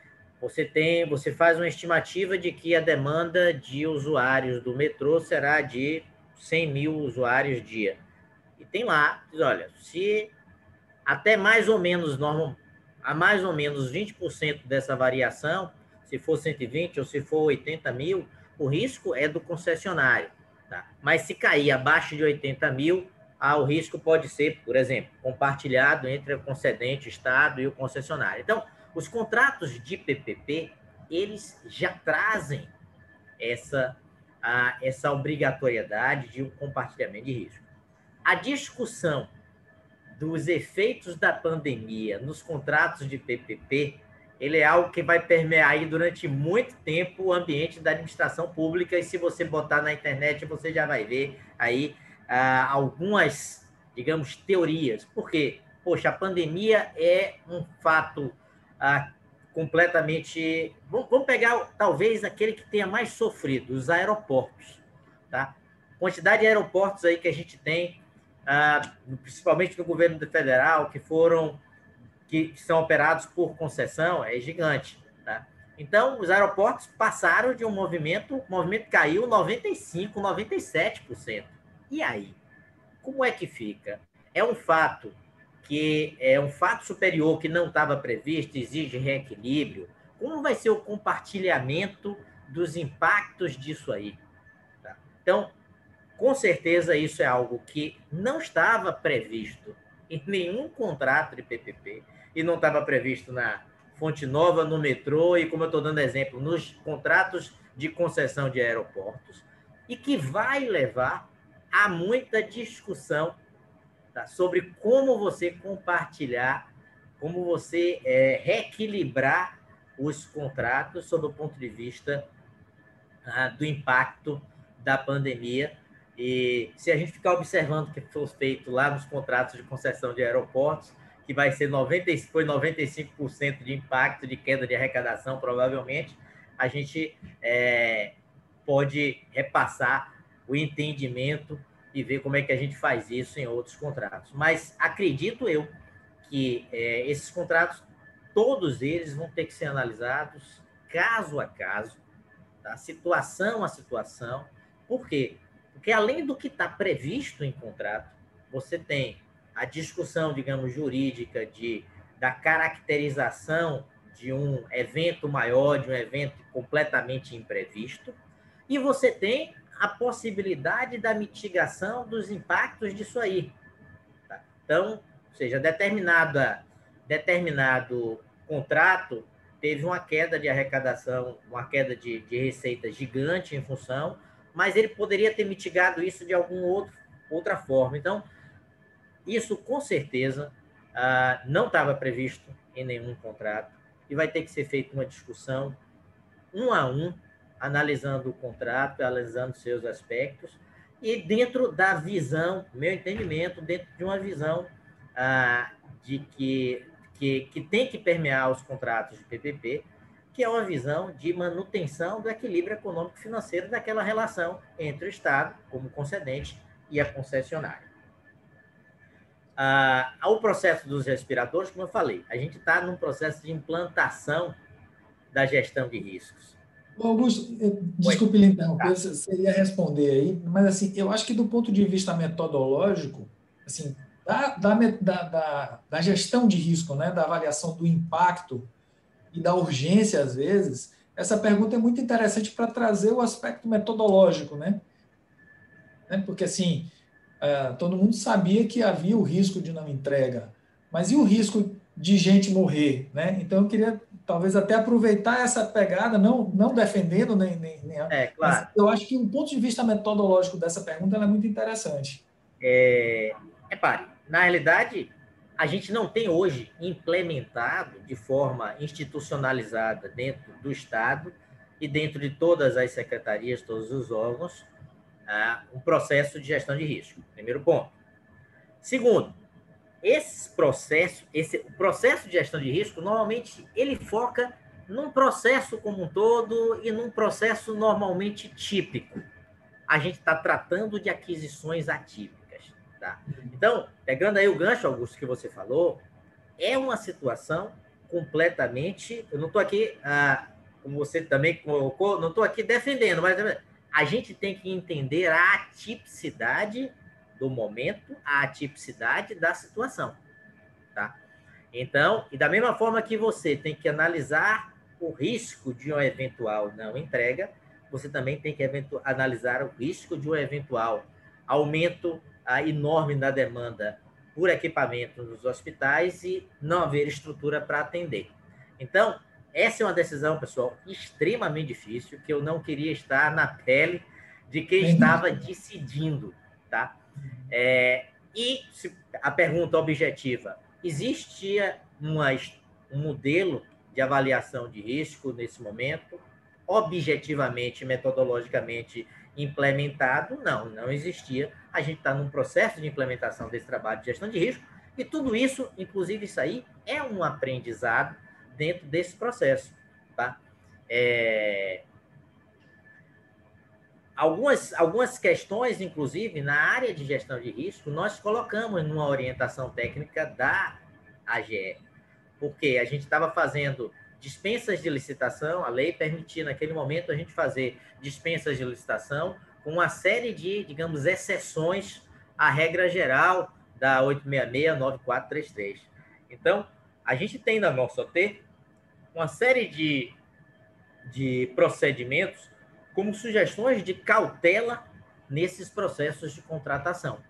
você tem, você faz uma estimativa de que a demanda de usuários do metrô será de 100 mil usuários dia. E tem lá, diz, olha, se até mais ou menos normal, a mais ou menos 20% dessa variação, se for 120 ou se for 80 mil, o risco é do concessionário. Tá? Mas se cair abaixo de 80 mil, ah, o risco pode ser, por exemplo, compartilhado entre o concedente, Estado e o concessionário. Então, os contratos de PPP, eles já trazem essa, a, essa obrigatoriedade de um compartilhamento de risco. A discussão dos efeitos da pandemia nos contratos de PPP, ele é algo que vai permear aí durante muito tempo o ambiente da administração pública e se você botar na internet você já vai ver aí ah, algumas, digamos, teorias. Por quê? Poxa, a pandemia é um fato ah, completamente. Vamos pegar talvez aquele que tenha mais sofrido, os aeroportos. Tá? Quantidade de aeroportos aí que a gente tem, ah, principalmente no governo federal, que foram que são operados por concessão, é gigante. Tá? Então, os aeroportos passaram de um movimento, o movimento caiu 95%, 97%. E aí? Como é que fica? É um fato que é um fato superior que não estava previsto, exige reequilíbrio. Como vai ser o compartilhamento dos impactos disso aí? Tá? Então, com certeza, isso é algo que não estava previsto em nenhum contrato de PPP e não estava previsto na Fonte Nova, no metrô e, como eu estou dando exemplo, nos contratos de concessão de aeroportos e que vai levar a muita discussão tá? sobre como você compartilhar, como você é, reequilibrar os contratos sob o ponto de vista ah, do impacto da pandemia. E se a gente ficar observando o que foi feito lá nos contratos de concessão de aeroportos, que vai ser 90, foi 95% de impacto de queda de arrecadação, provavelmente, a gente é, pode repassar o entendimento e ver como é que a gente faz isso em outros contratos. Mas acredito eu que é, esses contratos, todos eles vão ter que ser analisados caso a caso, tá? situação a situação. Por quê? Porque além do que está previsto em contrato, você tem a discussão, digamos, jurídica de, da caracterização de um evento maior, de um evento completamente imprevisto, e você tem a possibilidade da mitigação dos impactos disso aí. Tá? Então, ou seja, determinada, determinado contrato teve uma queda de arrecadação, uma queda de, de receita gigante em função, mas ele poderia ter mitigado isso de alguma outro, outra forma. Então, isso com certeza ah, não estava previsto em nenhum contrato e vai ter que ser feita uma discussão um a um analisando o contrato, analisando seus aspectos, e dentro da visão, meu entendimento, dentro de uma visão ah, de que, que, que tem que permear os contratos de PPP, que é uma visão de manutenção do equilíbrio econômico-financeiro daquela relação entre o Estado, como concedente, e a concessionária. Ah, ao processo dos respiradores, como eu falei, a gente está num processo de implantação da gestão de riscos. Augusto, desculpe lhe interromper, você ia responder aí, mas assim, eu acho que do ponto de vista metodológico, assim, da, da, da, da gestão de risco, né, da avaliação do impacto e da urgência, às vezes, essa pergunta é muito interessante para trazer o aspecto metodológico, né? né? Porque, assim, uh, todo mundo sabia que havia o risco de não entrega, mas e o risco de gente morrer, né? Então, eu queria talvez até aproveitar essa pegada, não, não defendendo nem, nem, nem é, claro. eu acho que um ponto de vista metodológico dessa pergunta é muito interessante. É, repare, na realidade, a gente não tem hoje implementado de forma institucionalizada dentro do Estado e dentro de todas as secretarias, todos os órgãos, ah, um processo de gestão de risco. Primeiro ponto. Segundo, esse processo, esse processo de gestão de risco, normalmente ele foca num processo como um todo e num processo normalmente típico. A gente está tratando de aquisições atípicas. Tá? Então, pegando aí o gancho, Augusto, que você falou, é uma situação completamente. Eu não estou aqui, ah, como você também colocou, não estou aqui defendendo, mas a gente tem que entender a atipicidade do momento, a atipicidade da situação. Tá? Então, e da mesma forma que você tem que analisar o risco de uma eventual não entrega, você também tem que analisar o risco de um eventual aumento ah, enorme na demanda por equipamento nos hospitais e não haver estrutura para atender. Então, essa é uma decisão, pessoal, extremamente difícil, que eu não queria estar na pele de quem estava decidindo, tá? É, e a pergunta objetiva, existia uma, um modelo de avaliação de risco nesse momento, objetivamente, metodologicamente implementado? Não, não existia. A gente está num processo de implementação desse trabalho de gestão de risco, e tudo isso, inclusive isso aí, é um aprendizado dentro desse processo. Tá? É... Algumas, algumas questões, inclusive, na área de gestão de risco, nós colocamos numa orientação técnica da AGE. Porque a gente estava fazendo dispensas de licitação, a lei permitia naquele momento a gente fazer dispensas de licitação com uma série de, digamos, exceções à regra geral da 866-9433. Então, a gente tem na nossa OT uma série de, de procedimentos como sugestões de cautela nesses processos de contratação,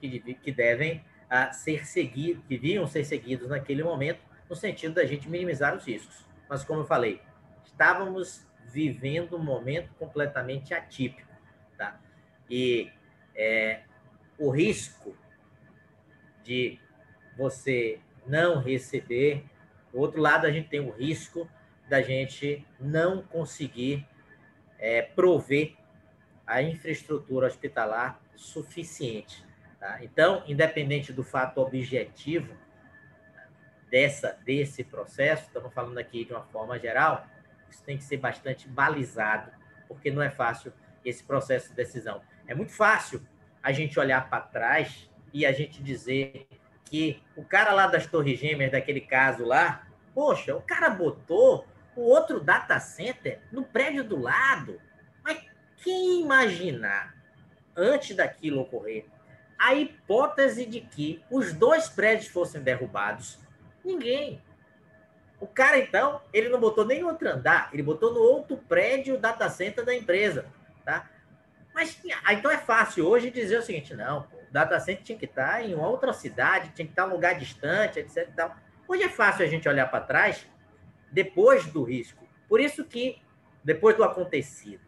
que, que devem uh, ser seguidos, que deviam ser seguidos naquele momento, no sentido da gente minimizar os riscos. Mas, como eu falei, estávamos vivendo um momento completamente atípico. Tá? E é, o risco de você não receber do outro lado, a gente tem o risco da gente não conseguir é, prover a infraestrutura hospitalar suficiente. Tá? Então, independente do fato objetivo dessa, desse processo, estamos falando aqui de uma forma geral, isso tem que ser bastante balizado, porque não é fácil esse processo de decisão. É muito fácil a gente olhar para trás e a gente dizer que o cara lá das Torres Gêmeas, daquele caso lá, poxa, o cara botou o outro data center no prédio do lado. Mas quem imaginar, antes daquilo ocorrer, a hipótese de que os dois prédios fossem derrubados? Ninguém. O cara, então, ele não botou nem outro andar, ele botou no outro prédio data center da empresa, tá? Mas então é fácil hoje dizer o seguinte, não, o data center tinha que estar em outra cidade, tinha que estar em um lugar distante, etc. Tal. Hoje é fácil a gente olhar para trás depois do risco. Por isso que, depois do acontecido,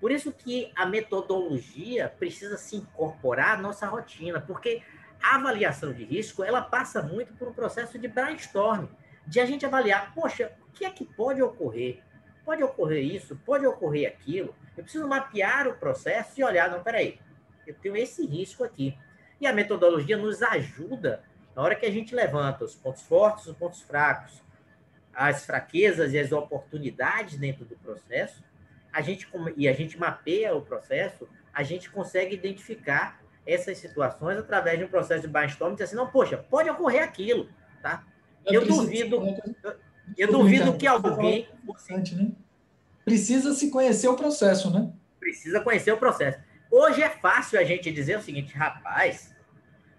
por isso que a metodologia precisa se incorporar à nossa rotina, porque a avaliação de risco, ela passa muito por um processo de brainstorm, de a gente avaliar, poxa, o que é que pode ocorrer? Pode ocorrer isso, pode ocorrer aquilo. Eu preciso mapear o processo e olhar, não, peraí, eu tenho esse risco aqui. E a metodologia nos ajuda na hora que a gente levanta os pontos fortes, os pontos fracos, as fraquezas e as oportunidades dentro do processo, a gente e a gente mapeia o processo, a gente consegue identificar essas situações através de um processo de brainstorming, dizer assim, não, poxa, pode ocorrer aquilo, tá? Eu, eu duvido, eu, eu duvido que alguém né? precisa se conhecer o processo, né? Precisa conhecer o processo. Hoje é fácil a gente dizer o seguinte, rapaz,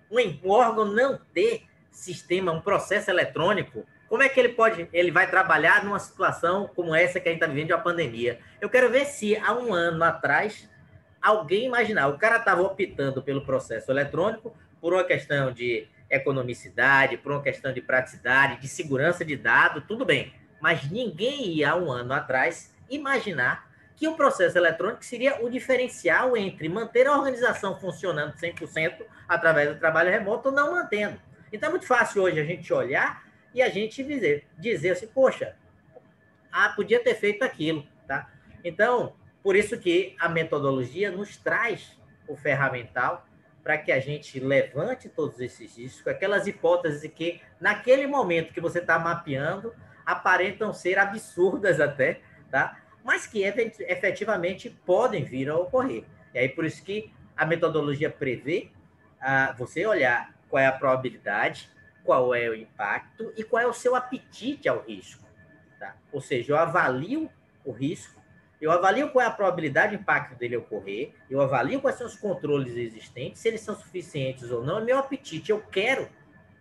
um órgão não ter sistema, um processo eletrônico, como é que ele pode, ele vai trabalhar numa situação como essa que a gente está vivendo de uma pandemia? Eu quero ver se há um ano atrás alguém imaginar, o cara estava optando pelo processo eletrônico por uma questão de economicidade, por uma questão de praticidade, de segurança de dados, tudo bem. Mas ninguém ia há um ano atrás imaginar que o processo eletrônico seria o diferencial entre manter a organização funcionando 100% através do trabalho remoto ou não mantendo. Então é muito fácil hoje a gente olhar e a gente dizer, dizer assim, poxa, ah, podia ter feito aquilo, tá? Então, por isso que a metodologia nos traz o ferramental para que a gente levante todos esses riscos, aquelas hipóteses que, naquele momento que você está mapeando, aparentam ser absurdas até, tá? mas que efetivamente podem vir a ocorrer. E aí, por isso que a metodologia prevê ah, você olhar qual é a probabilidade, qual é o impacto e qual é o seu apetite ao risco. Tá? Ou seja, eu avalio o risco, eu avalio qual é a probabilidade de impacto dele ocorrer, eu avalio quais são os controles existentes, se eles são suficientes ou não, é meu apetite. Eu quero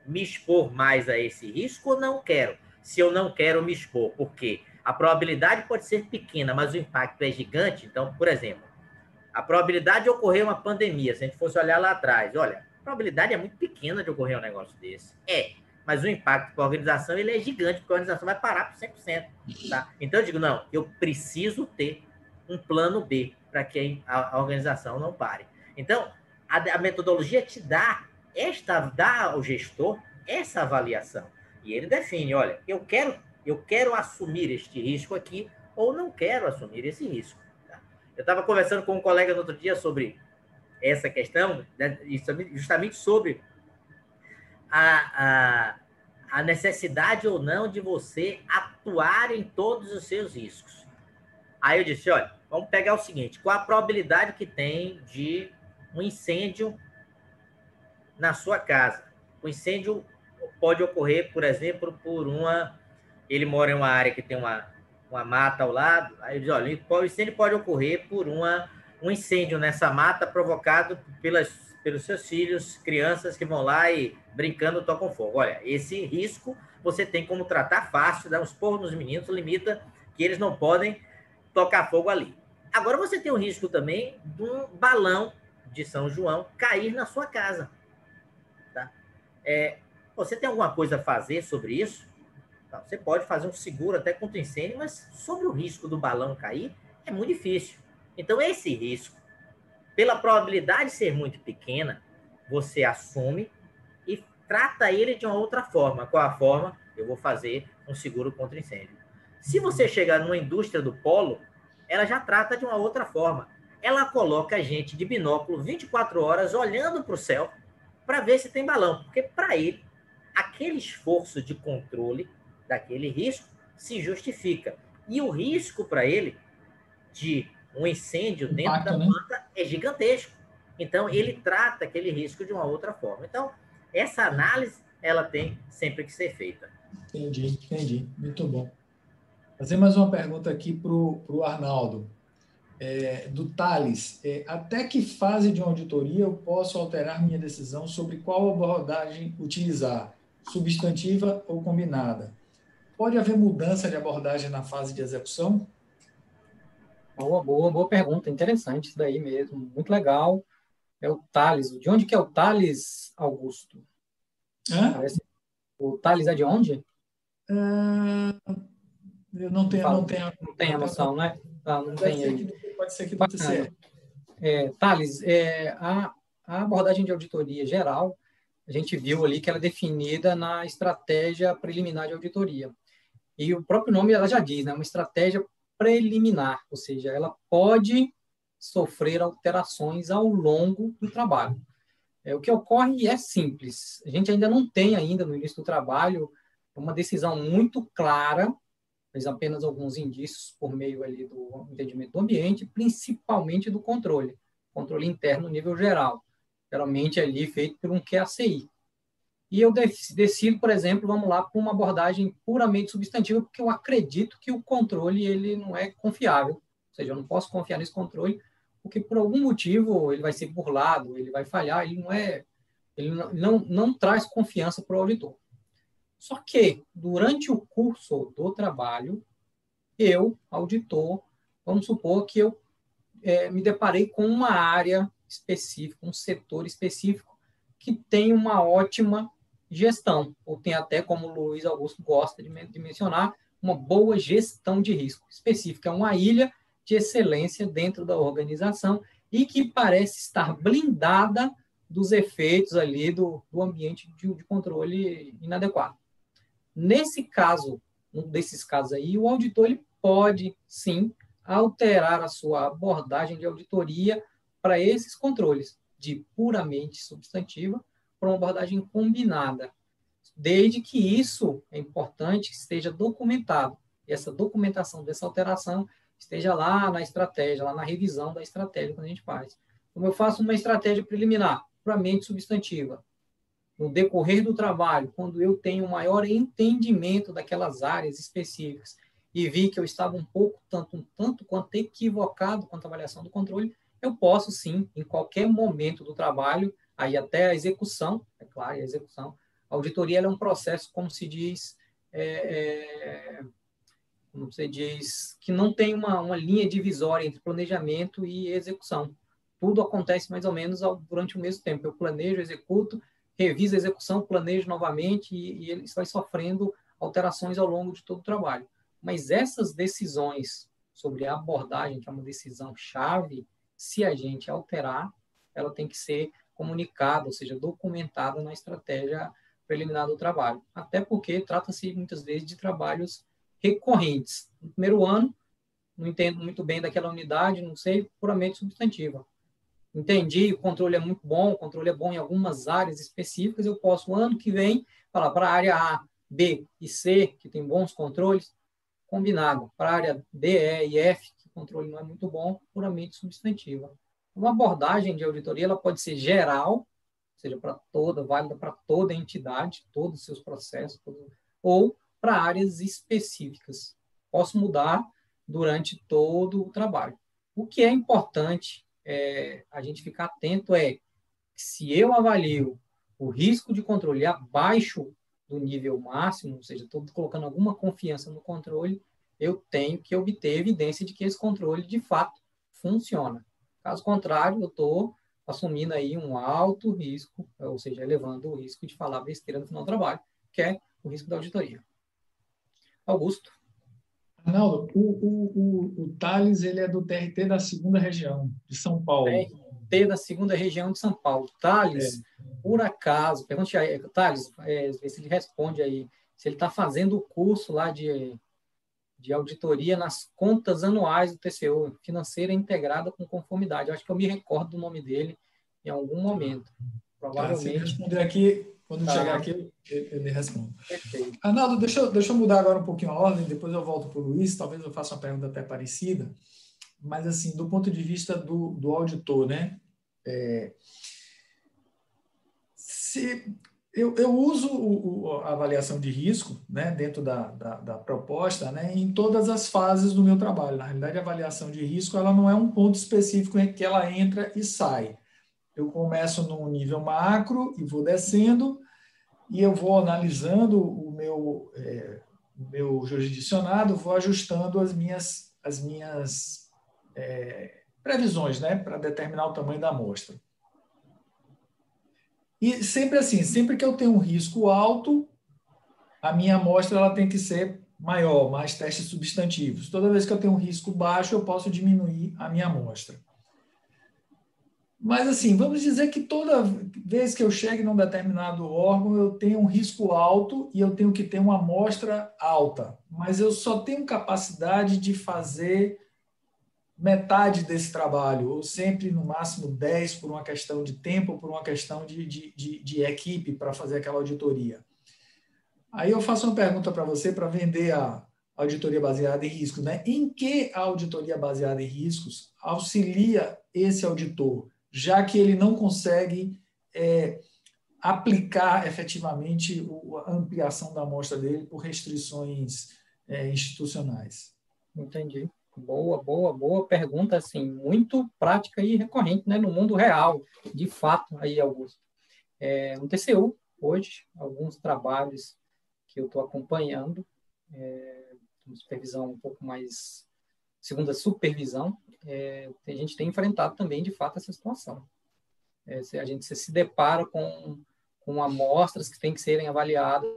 me expor mais a esse risco ou não quero? Se eu não quero me expor, por quê? A probabilidade pode ser pequena, mas o impacto é gigante. Então, por exemplo, a probabilidade de ocorrer uma pandemia, se a gente fosse olhar lá atrás, olha, probabilidade é muito pequena de ocorrer um negócio desse. É, mas o impacto para a organização ele é gigante, porque a organização vai parar por 100%. Tá? Então, eu digo, não, eu preciso ter um plano B para que a, a, organização não pare. Então, a, a metodologia te dá, esta, dá ao gestor essa avaliação. E ele define, olha, eu quero eu quero assumir este risco aqui ou não quero assumir esse risco. Tá? Eu estava conversando com um colega no outro dia sobre essa questão, né, justamente sobre a, a, a necessidade ou não de você atuar em todos os seus riscos. Aí eu disse, olha, vamos pegar o seguinte, qual a probabilidade que tem de um incêndio na sua casa? O incêndio pode ocorrer, por exemplo, por uma ele mora em uma área que tem uma, uma mata ao lado, aí ele diz, olha, o incêndio pode ocorrer por uma, um incêndio nessa mata provocado pelas, pelos seus filhos, crianças que vão lá e brincando tocam fogo. Olha, esse risco você tem como tratar fácil, dar uns porros nos meninos, limita que eles não podem tocar fogo ali. Agora você tem o risco também de um balão de São João cair na sua casa. Tá? É, você tem alguma coisa a fazer sobre isso? Tá, você pode fazer um seguro até contra incêndio, mas sobre o risco do balão cair, é muito difícil. Então, esse risco, pela probabilidade ser muito pequena, você assume e trata ele de uma outra forma. Qual a forma? Eu vou fazer um seguro contra incêndio. Se você chegar numa indústria do polo, ela já trata de uma outra forma. Ela coloca a gente de binóculo 24 horas olhando para o céu para ver se tem balão, porque para ele aquele esforço de controle daquele risco se justifica. E o risco para ele de um incêndio dentro Impacto, da planta né? é gigantesco. Então, ele trata aquele risco de uma outra forma. Então, essa análise, ela tem sempre que ser feita. Entendi, entendi. Muito bom. Fazer mais uma pergunta aqui para o Arnaldo. É, do Thales, é, até que fase de uma auditoria eu posso alterar minha decisão sobre qual abordagem utilizar, substantiva ou combinada? Pode haver mudança de abordagem na fase de execução? Boa, boa, boa pergunta. Interessante isso daí mesmo. Muito legal. É o Thales. De onde que é o Thales, Augusto? Hã? Parece... O Thales é de onde? Uh, eu não tenho, não tenho, não tenho a noção, né? Ah, não tem aí. Pode ser que não. É, Thales, é, a, a abordagem de auditoria geral, a gente viu ali que ela é definida na estratégia preliminar de auditoria. E o próprio nome ela já diz, né? Uma estratégia preliminar, ou seja, ela pode sofrer alterações ao longo do trabalho. É, o que ocorre é simples. A gente ainda não tem ainda no início do trabalho uma decisão muito clara, mas apenas alguns indícios por meio ali do entendimento do ambiente, principalmente do controle, controle interno no nível geral, geralmente ali feito por um QACI. E eu decido, por exemplo, vamos lá, para uma abordagem puramente substantiva, porque eu acredito que o controle ele não é confiável. Ou seja, eu não posso confiar nesse controle, porque por algum motivo ele vai ser burlado, ele vai falhar, ele não é, ele não, não, não traz confiança para o auditor. Só que, durante o curso do trabalho, eu, auditor, vamos supor que eu é, me deparei com uma área específica, um setor específico, que tem uma ótima gestão, ou tem até, como o Luiz Augusto gosta de, de mencionar, uma boa gestão de risco específica. É uma ilha de excelência dentro da organização e que parece estar blindada dos efeitos ali do, do ambiente de, de, controle inadequado. Nesse caso, um desses casos aí, o auditor ele pode sim alterar a sua abordagem de auditoria para esses controles, de puramente substantiva para uma abordagem combinada, desde que isso é importante que esteja documentado. E essa documentação dessa alteração esteja lá na estratégia, lá na revisão da estratégia que a gente faz. Como eu faço uma estratégia preliminar, puramente substantiva, no decorrer do trabalho, quando eu tenho maior entendimento daquelas áreas específicas e vi que eu estava um pouco, tanto, um tanto quanto equivocado quanto a avaliação do controle, eu posso sim, em qualquer momento do trabalho, aí até a execução, é claro, a execução, a auditoria é um processo, como se diz, é, é, como você diz, que não tem uma, uma linha divisória entre planejamento e execução. Tudo acontece mais ou menos ao, durante o mesmo tempo. Eu planejo, executo, reviso a execução, planejo novamente e, e ele vai sofrendo alterações ao longo de todo o trabalho. Mas essas decisões sobre a abordagem, que é uma decisão chave, se a gente alterar, ela tem que ser comunicada, ou seja, documentada na estratégia preliminar do trabalho. Até porque trata-se muitas vezes de trabalhos recorrentes. No primeiro ano, não entendo muito bem daquela unidade, não sei, puramente substantiva. Entendi, o controle é muito bom, o controle é bom em algumas áreas específicas, eu posso, ano que vem, falar para a área A, B e C, que tem bons controles, combinado. Para a área D, E e F, que o controle não é muito bom, puramente substantiva. Uma abordagem de auditoria ela pode ser geral, ou seja, para toda, válida para toda a entidade, todos os seus processos, ou para áreas específicas. Posso mudar durante todo o trabalho. O que é importante é, a gente ficar atento é que se eu avalio o risco de controle abaixo do nível máximo, ou seja, estou colocando alguma confiança no controle, eu tenho que obter evidência de que esse controle de fato funciona. Caso contrário, eu estou assumindo aí um alto risco, ou seja, elevando o risco de falar besteira no final do trabalho, que é o risco da auditoria. Augusto. Arnaldo, o, o, o, o Thales ele é do TRT da segunda região, de São Paulo. TRT da segunda região de São Paulo. Thales, é. por acaso, pergunte aí, Thales, é, se ele responde aí, se ele está fazendo o curso lá de, de auditoria nas contas anuais do TCU, financeira integrada com conformidade. Eu acho que eu me recordo do nome dele em algum momento. Provavelmente. Se responder aqui, quando tá. chegar aqui, ele responde. Perfeito. Arnaldo, deixa, eu, deixa eu mudar agora um pouquinho a ordem, depois eu volto para o Luiz, talvez eu faça uma pergunta até parecida, mas assim, do ponto de vista do, do auditor, né? É, se eu, eu uso o, o, a avaliação de risco né, dentro da, da, da, proposta né, em todas as fases do meu trabalho. Na realidade, a avaliação de risco ela não é um ponto específico em que ela entra e sai. Eu começo no nível macro e vou descendo, e eu vou analisando o meu, é, meu jurisdicionado, vou ajustando as minhas, as minhas é, previsões né, para determinar o tamanho da amostra. E sempre assim, sempre que eu tenho um risco alto, a minha amostra ela tem que ser maior, mais testes substantivos. Toda vez que eu tenho um risco baixo, eu posso diminuir a minha amostra. Mas, assim, vamos dizer que toda vez que eu chego num determinado órgão, eu tenho um risco alto e eu tenho que ter uma amostra alta. Mas eu só tenho capacidade de fazer metade desse trabalho, ou sempre no máximo 10 por uma questão de tempo, por uma questão de, de, de, de equipe para fazer aquela auditoria. Aí eu faço uma pergunta para você para vender a auditoria baseada em riscos. Né? Em que a auditoria baseada em riscos auxilia esse auditor? já que ele não consegue é, aplicar efetivamente a ampliação da amostra dele por restrições é, institucionais. Entendi. Boa, boa, boa pergunta, assim, muito prática e recorrente, né, no mundo real, de fato, aí, Augusto. É, no TCU, hoje, alguns trabalhos que eu estou acompanhando, é, supervisão um pouco mais, segunda supervisão, é, a gente tem enfrentado também, de fato, essa situação. É, a gente se depara com, com amostras que têm que serem avaliadas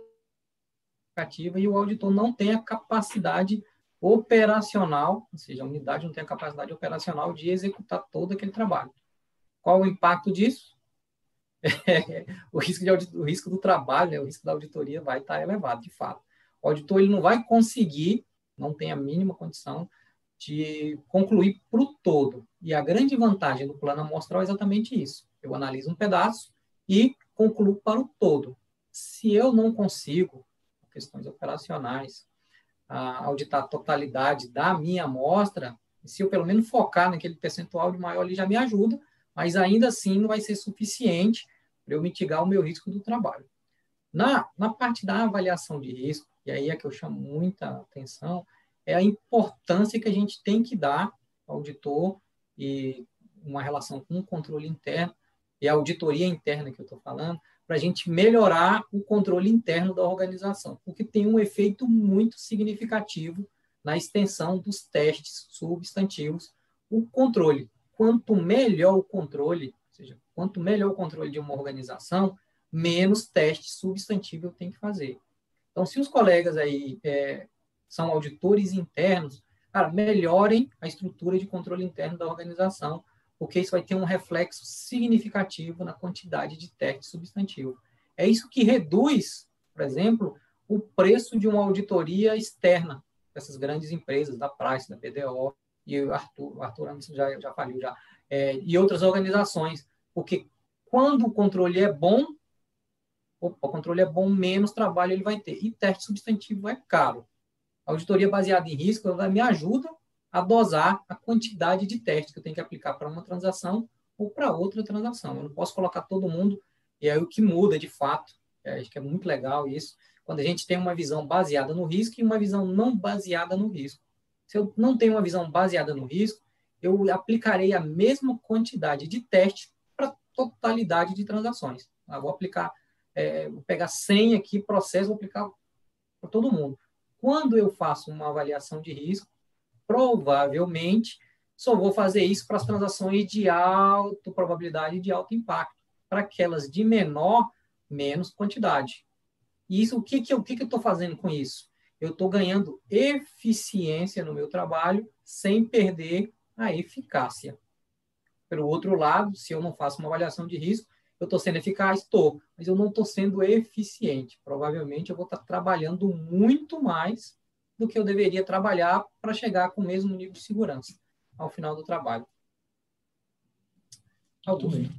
e o auditor não tem a capacidade operacional, ou seja, a unidade não tem a capacidade operacional de executar todo aquele trabalho. Qual o impacto disso? O, risco de o risco do trabalho, né, o risco da auditoria vai estar elevado, de fato. O auditor ele não vai conseguir, não tem a mínima condição de concluir para o todo. E a grande vantagem do plano amostral é exatamente isso. Eu analiso um pedaço e concluo para o todo. Se eu não consigo, questões operacionais, auditar a totalidade da minha amostra, se eu pelo menos focar naquele percentual de maior ali já me ajuda, mas ainda assim não vai ser suficiente para eu mitigar o meu risco do trabalho. Na, na parte da avaliação de risco, e aí é que eu chamo muita atenção, é a importância que a gente tem que dar ao auditor e uma relação com o controle interno e a auditoria interna que eu estou falando, para a gente melhorar o controle interno da organização, porque tem um efeito muito significativo na extensão dos testes substantivos. O controle, quanto melhor o controle, ou seja, quanto melhor o controle de uma organização, menos teste substantivo eu tenho que fazer. Então, se os colegas aí é, são auditores internos, cara, melhorem a estrutura de controle interno da organização, porque isso vai ter um reflexo significativo na quantidade de teste substantivo. É isso que reduz, por exemplo, o preço de uma auditoria externa dessas grandes empresas, da Price, da BDO, e o Arthur, o Arthur já, já faliu já, é, e outras organizações, porque quando o controle é bom, opa, o controle é bom, menos trabalho ele vai ter. E teste substantivo é caro. A auditoria baseada em risco ela me ajuda a dosar a quantidade de testes que eu tenho que aplicar para uma transação ou para outra transação. Eu não posso colocar todo mundo, e aí o que muda de fato, é, acho que é muito legal isso, quando a gente tem uma visão baseada no risco e uma visão não baseada no risco. Se eu não tenho uma visão baseada no risco, eu aplicarei a mesma quantidade de testes para totalidade de transações. Eu vou aplicar é, vou pegar 100 aqui, processo, vou aplicar para todo mundo. Quando eu faço uma avaliação de risco, provavelmente só vou fazer isso para as transações de alta probabilidade de alto impacto. Para aquelas de menor, menos quantidade. E isso, o que, que, eu, que, que eu estou fazendo com isso? Eu estou ganhando eficiência no meu trabalho sem perder a eficácia. Pelo outro lado, se eu não faço uma avaliação de risco, eu estou sendo eficaz? Estou, mas eu não estou sendo eficiente. Provavelmente eu vou estar tá trabalhando muito mais do que eu deveria trabalhar para chegar com o mesmo nível de segurança ao final do trabalho. Muito bem.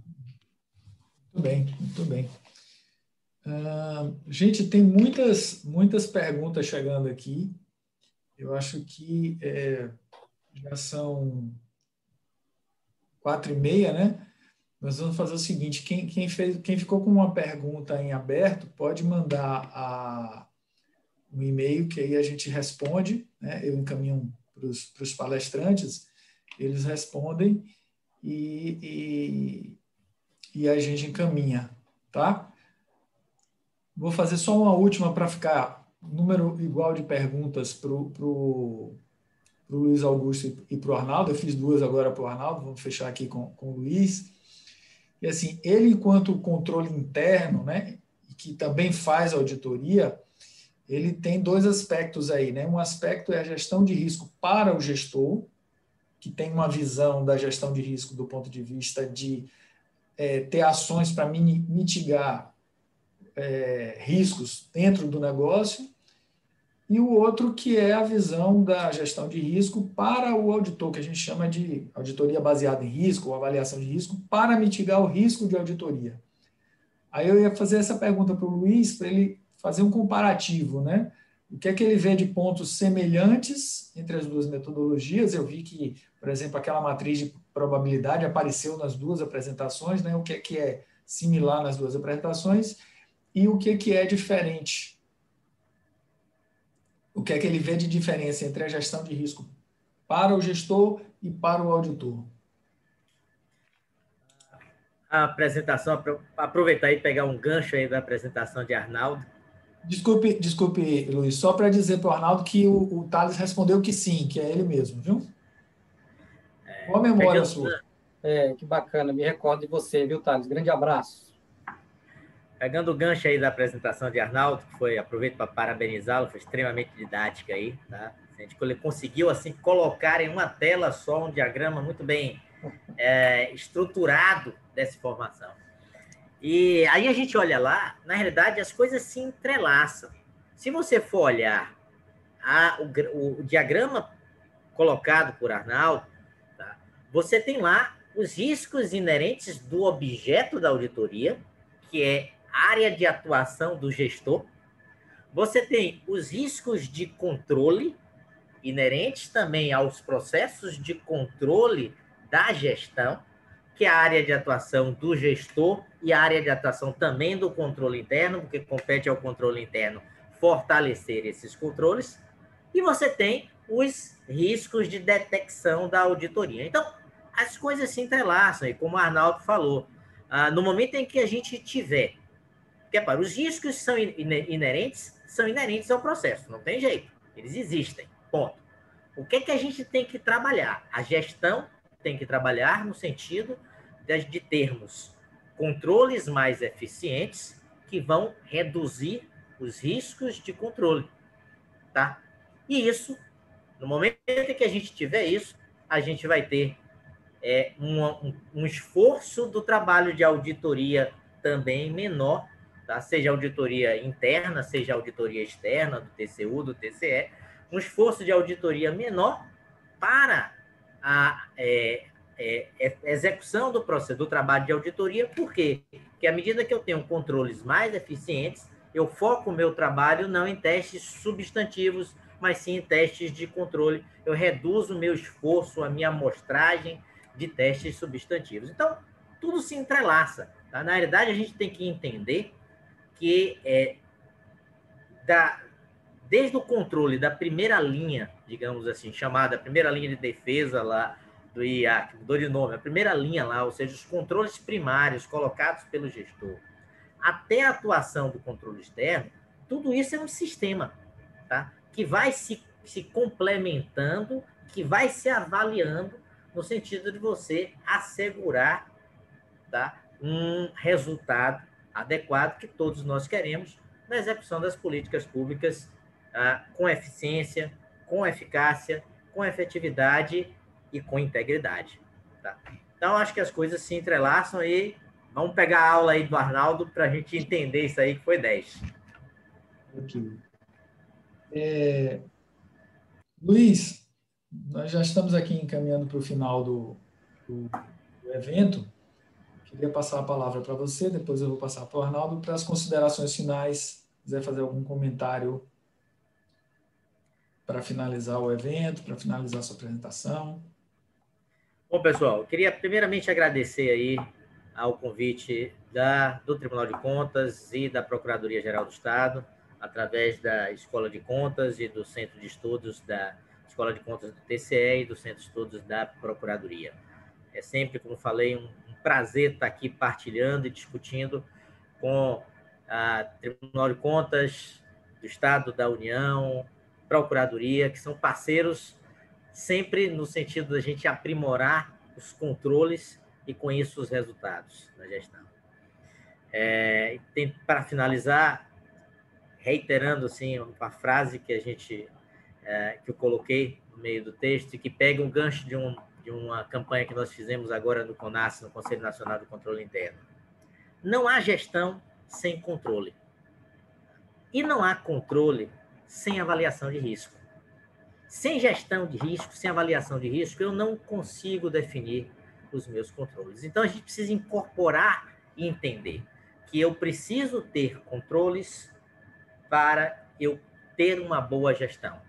Muito bem, muito bem. Uh, gente, tem muitas, muitas perguntas chegando aqui. Eu acho que é, já são quatro e meia, né? Nós vamos fazer o seguinte: quem, quem, fez, quem ficou com uma pergunta em aberto pode mandar a, um e-mail que aí a gente responde, né? eu encaminho para os palestrantes, eles respondem e, e, e, a gente encaminha, tá? Vou fazer só uma última para ficar número igual de perguntas para o Luiz Augusto e para o Arnaldo. Eu fiz duas agora para o Arnaldo, vamos fechar aqui com, com o Luiz. E assim, ele, enquanto controle interno, né, que também faz auditoria, ele tem dois aspectos aí, né? Um aspecto é a gestão de risco para o gestor, que tem uma visão da gestão de risco do ponto de vista de é, ter ações para mitigar é, riscos dentro do negócio, e o outro que é a visão da gestão de risco para o auditor, que a gente chama de auditoria baseada em risco, ou avaliação de risco, para mitigar o risco de auditoria. Aí eu ia fazer essa pergunta para o Luiz, para ele fazer um comparativo, né? O que é que ele vê de pontos semelhantes entre as duas metodologias? Eu vi que, por exemplo, aquela matriz de probabilidade apareceu nas duas apresentações, né? O que é que é similar nas duas apresentações e o que é que é diferente o que é que ele vê de diferença entre a gestão de risco para o gestor e para o auditor? A apresentação, aproveitar e pegar um gancho aí da apresentação de Arnaldo. Desculpe, desculpe, Luiz, só para dizer para o Arnaldo que o, o Thales respondeu que sim, que é ele mesmo, viu? É, Qual a memória sua? É, que bacana, me recordo de você, viu, Thales? Grande abraço. Pegando o gancho aí da apresentação de Arnaldo, que foi, aproveito para parabenizá-lo, foi extremamente didática aí, tá? A gente conseguiu, assim, colocar em uma tela só um diagrama muito bem é, estruturado dessa informação. E aí a gente olha lá, na realidade, as coisas se entrelaçam. Se você for olhar a, o, o, diagrama colocado por Arnaldo, tá? você tem lá os riscos inerentes do objeto da auditoria, que é área de atuação do gestor. Você tem os riscos de controle, inerentes também aos processos de controle da gestão, que é a área de atuação do gestor e a área de atuação também do controle interno, porque compete ao controle interno fortalecer esses controles. E você tem os riscos de detecção da auditoria. Então, as coisas se entrelaçam, e como o Arnaldo falou, ah, no momento em que a gente tiver, que é para os riscos são inerentes, são inerentes ao processo, não tem jeito, eles existem, ponto. O que é que a gente tem que trabalhar? A gestão tem que trabalhar no sentido de, termos controles mais eficientes que vão reduzir os riscos de controle, tá? E isso, no momento em que a gente tiver isso, a gente vai ter é, um, um, esforço do trabalho de auditoria também menor, tá? seja auditoria interna, seja auditoria externa, do TCU, do TCE, um esforço de auditoria menor para a é, é, é, execução do processo do trabalho de auditoria, por quê? Porque à medida que eu tenho controles mais eficientes, eu foco o meu trabalho não em testes substantivos, mas sim em testes de controle. Eu reduzo o meu esforço, a minha amostragem, de testes substantivos. Então, tudo se entrelaça. Tá? Na realidade, a gente tem que entender que é, da, desde o controle da primeira linha, digamos assim, chamada primeira linha de defesa lá do IAC, mudou de nome, a primeira linha lá, ou seja, os controles primários colocados pelo gestor, até a atuação do controle externo, tudo isso é um sistema, tá? Que vai se, se complementando, que vai se avaliando no sentido de você assegurar tá, um resultado adequado que todos nós queremos na execução das políticas públicas ah, com eficiência, com eficácia, com efetividade e com integridade. Tá? Então, acho que as coisas se entrelaçam e vamos pegar a aula aí do Arnaldo para a gente entender isso aí, que foi 10. Ok. É... Luiz, nós já estamos aqui encaminhando para o final do, do, do, evento. Queria passar a palavra para você, depois eu vou passar para o Arnaldo para as considerações finais. quiser fazer algum comentário para finalizar o evento, para finalizar a sua apresentação. Bom, pessoal, queria primeiramente agradecer aí ao convite da, do Tribunal de Contas e da Procuradoria-Geral do Estado, através da Escola de Contas e do Centro de Estudos da Escola de Contas do TCE e do Centro de Estudos da Procuradoria. É sempre, como falei, um prazer estar aqui partilhando e discutindo com a Tribunal de Contas do Estado, da União, Procuradoria, que são parceiros sempre no sentido da gente aprimorar os controles e, com isso, os resultados da gestão. É, Para finalizar, reiterando assim, uma frase que a gente é, que eu coloquei no meio do texto e que pega um gancho de, um, de uma campanha que nós fizemos agora no CONAS, no Conselho Nacional do Controle Interno. Não há gestão sem controle. E não há controle sem avaliação de risco. Sem gestão de risco, sem avaliação de risco, eu não consigo definir os meus controles. Então, a gente precisa incorporar e entender que eu preciso ter controles para eu ter uma boa gestão.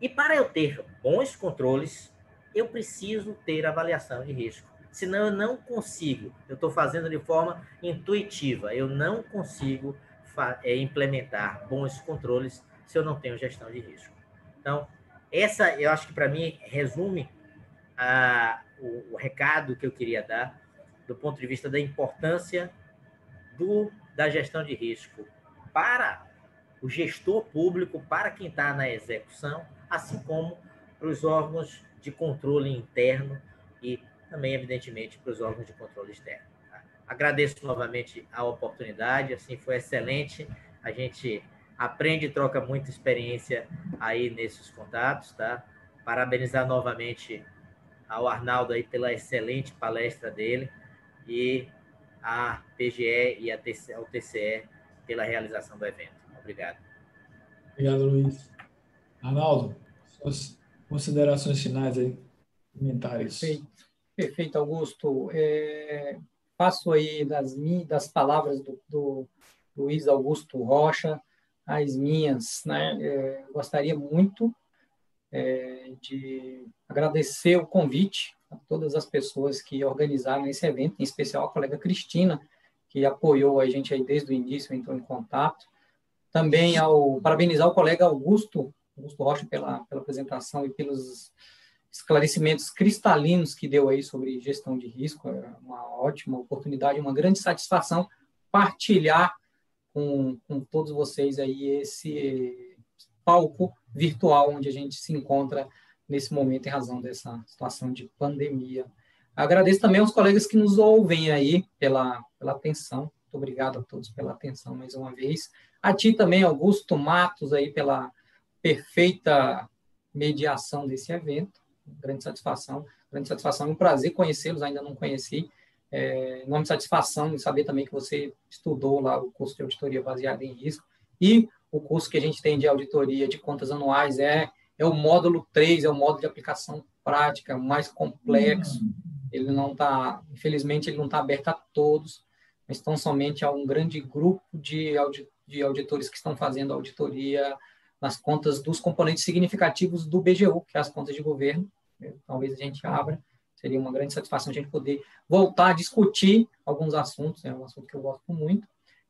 E para eu ter bons controles, eu preciso ter avaliação de risco. Senão eu não consigo, eu estou fazendo de forma intuitiva, eu não consigo é, implementar bons controles se eu não tenho gestão de risco. Então, essa eu acho que para mim resume a, o, o recado que eu queria dar do ponto de vista da importância do, da gestão de risco para o gestor público, para quem está na execução, assim como para os órgãos de controle interno e também, evidentemente, para os órgãos de controle externo. Tá? Agradeço novamente a oportunidade, assim, foi excelente. A gente aprende e troca muita experiência aí nesses contatos, tá? Parabenizar novamente ao Arnaldo aí pela excelente palestra dele e a PGE e a TCE, ao TCE pela realização do evento. Obrigado. Obrigado, Luiz. Arnaldo, suas Considerações finais aí, comentários. Perfeito, perfeito Augusto. É, passo aí das, das palavras do, do Luiz Augusto Rocha, as minhas, né? É, gostaria muito é, de agradecer o convite a todas as pessoas que organizaram esse evento, em especial a colega Cristina, que apoiou a gente aí desde o início, entrou em contato. Também ao parabenizar o colega Augusto, Augusto Rocha pela, pela apresentação e pelos esclarecimentos cristalinos que deu aí sobre gestão de risco. É uma ótima oportunidade, uma grande satisfação partilhar com, com todos vocês aí esse palco virtual onde a gente se encontra nesse momento em razão dessa situação de pandemia. Agradeço também aos colegas que nos ouvem aí pela, pela atenção. Muito obrigado a todos pela atenção mais uma vez. A ti também, Augusto Matos, aí pela perfeita mediação desse evento. Grande satisfação, grande satisfação, um prazer conhecê-los, ainda não conheci. É, enorme satisfação em saber também que você estudou lá o curso de auditoria baseada em risco. E o curso que a gente tem de auditoria de contas anuais é, é o módulo 3, é o módulo de aplicação prática mais complexo. Uhum. Ele não está, infelizmente, ele não está aberto a todos, mas estão somente a um grande grupo de, audi de auditores que estão fazendo auditoria nas contas dos componentes significativos do BGU, que é as contas de governo. Talvez a gente abra, seria uma grande satisfação a gente poder voltar a discutir alguns assuntos, é um assunto que eu gosto muito.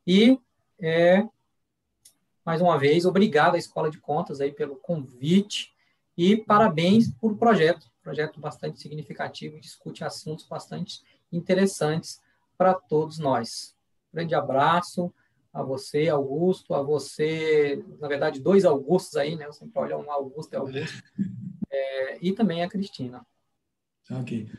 E é, mais uma vez, obrigado à Escola de Contas aí pelo convite e parabéns por projeto, projeto bastante significativo e discute assuntos bastante interessantes para todos nós. Grande abraço a você, Augusto, a você, na verdade, dois Augustos aí, né? Eu sempre olho um Augusto e Augusto, é, e também a Cristina. Ok.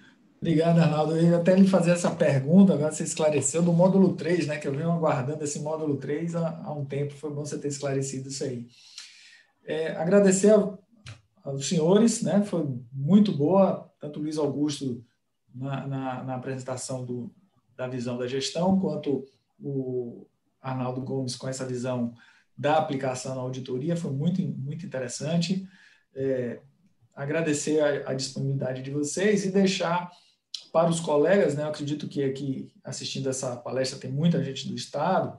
Obrigado, Arnaldo. Eu ia até lhe fazer essa pergunta, agora você esclareceu do módulo 3, né? Que eu venho aguardando esse módulo 3 há, há um tempo, foi bom você ter esclarecido isso aí. É, agradecer aos senhores, né? Foi muito boa, tanto o Luiz Augusto na, na, na apresentação do, da visão da gestão, quanto o Arnaldo Gomes com essa visão da aplicação na auditoria, foi muito, muito interessante. É, agradecer a, a disponibilidade de vocês e deixar para os colegas, né, eu acredito que aqui assistindo essa palestra tem muita gente do Estado,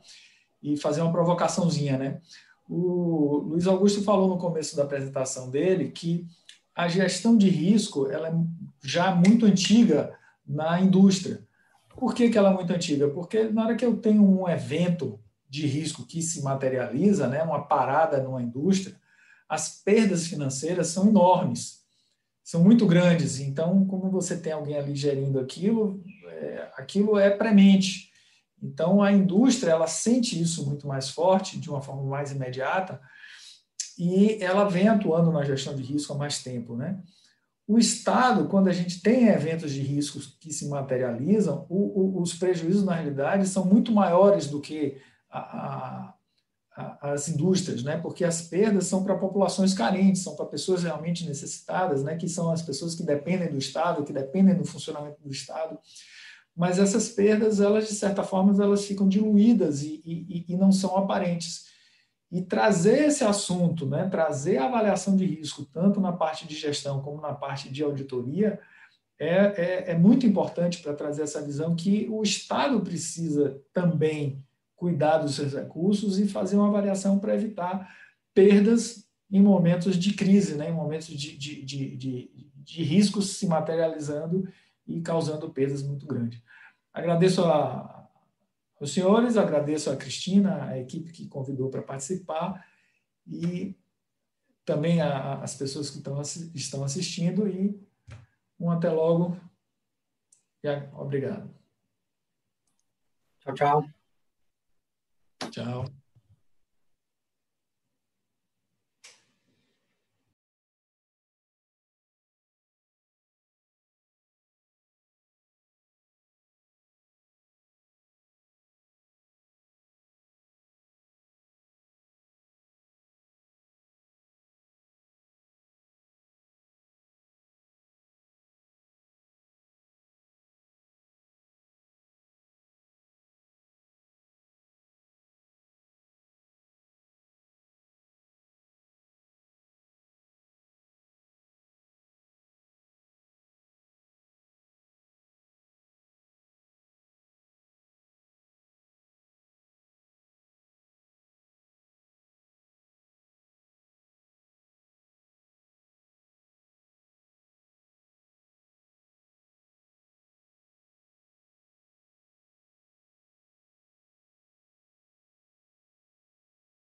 e fazer uma provocaçãozinha. Né? O Luiz Augusto falou no começo da apresentação dele que a gestão de risco ela é já muito antiga na indústria. Por que, que ela é muito antiga? Porque na hora que eu tenho um evento de risco que se materializa, né, uma parada numa indústria, as perdas financeiras são enormes são muito grandes. Então, como você tem alguém ali gerindo aquilo, é, aquilo é premente. Então, a indústria ela sente isso muito mais forte, de uma forma mais imediata, e ela vem atuando na gestão de risco há mais tempo, né? O Estado, quando a gente tem eventos de riscos que se materializam, o, o, os prejuízos, na realidade, são muito maiores do que a, a as indústrias, né? porque as perdas são para populações carentes, são para pessoas realmente necessitadas, né? que são as pessoas que dependem do Estado, que dependem do funcionamento do Estado. Mas essas perdas, elas de certa forma, elas ficam diluídas e, e, e não são aparentes. E trazer esse assunto, né? trazer a avaliação de risco, tanto na parte de gestão como na parte de auditoria, é, é, é muito importante para trazer essa visão que o Estado precisa também cuidar dos seus recursos e fazer uma avaliação para evitar perdas em momentos de crise, né? em momentos de, de, de, de, de riscos se materializando e causando perdas muito grandes. Agradeço a, aos senhores, agradeço a Cristina, a equipe que convidou para participar e também as pessoas que estão, estão assistindo e um até logo e obrigado. Tchau, tchau. Ciao.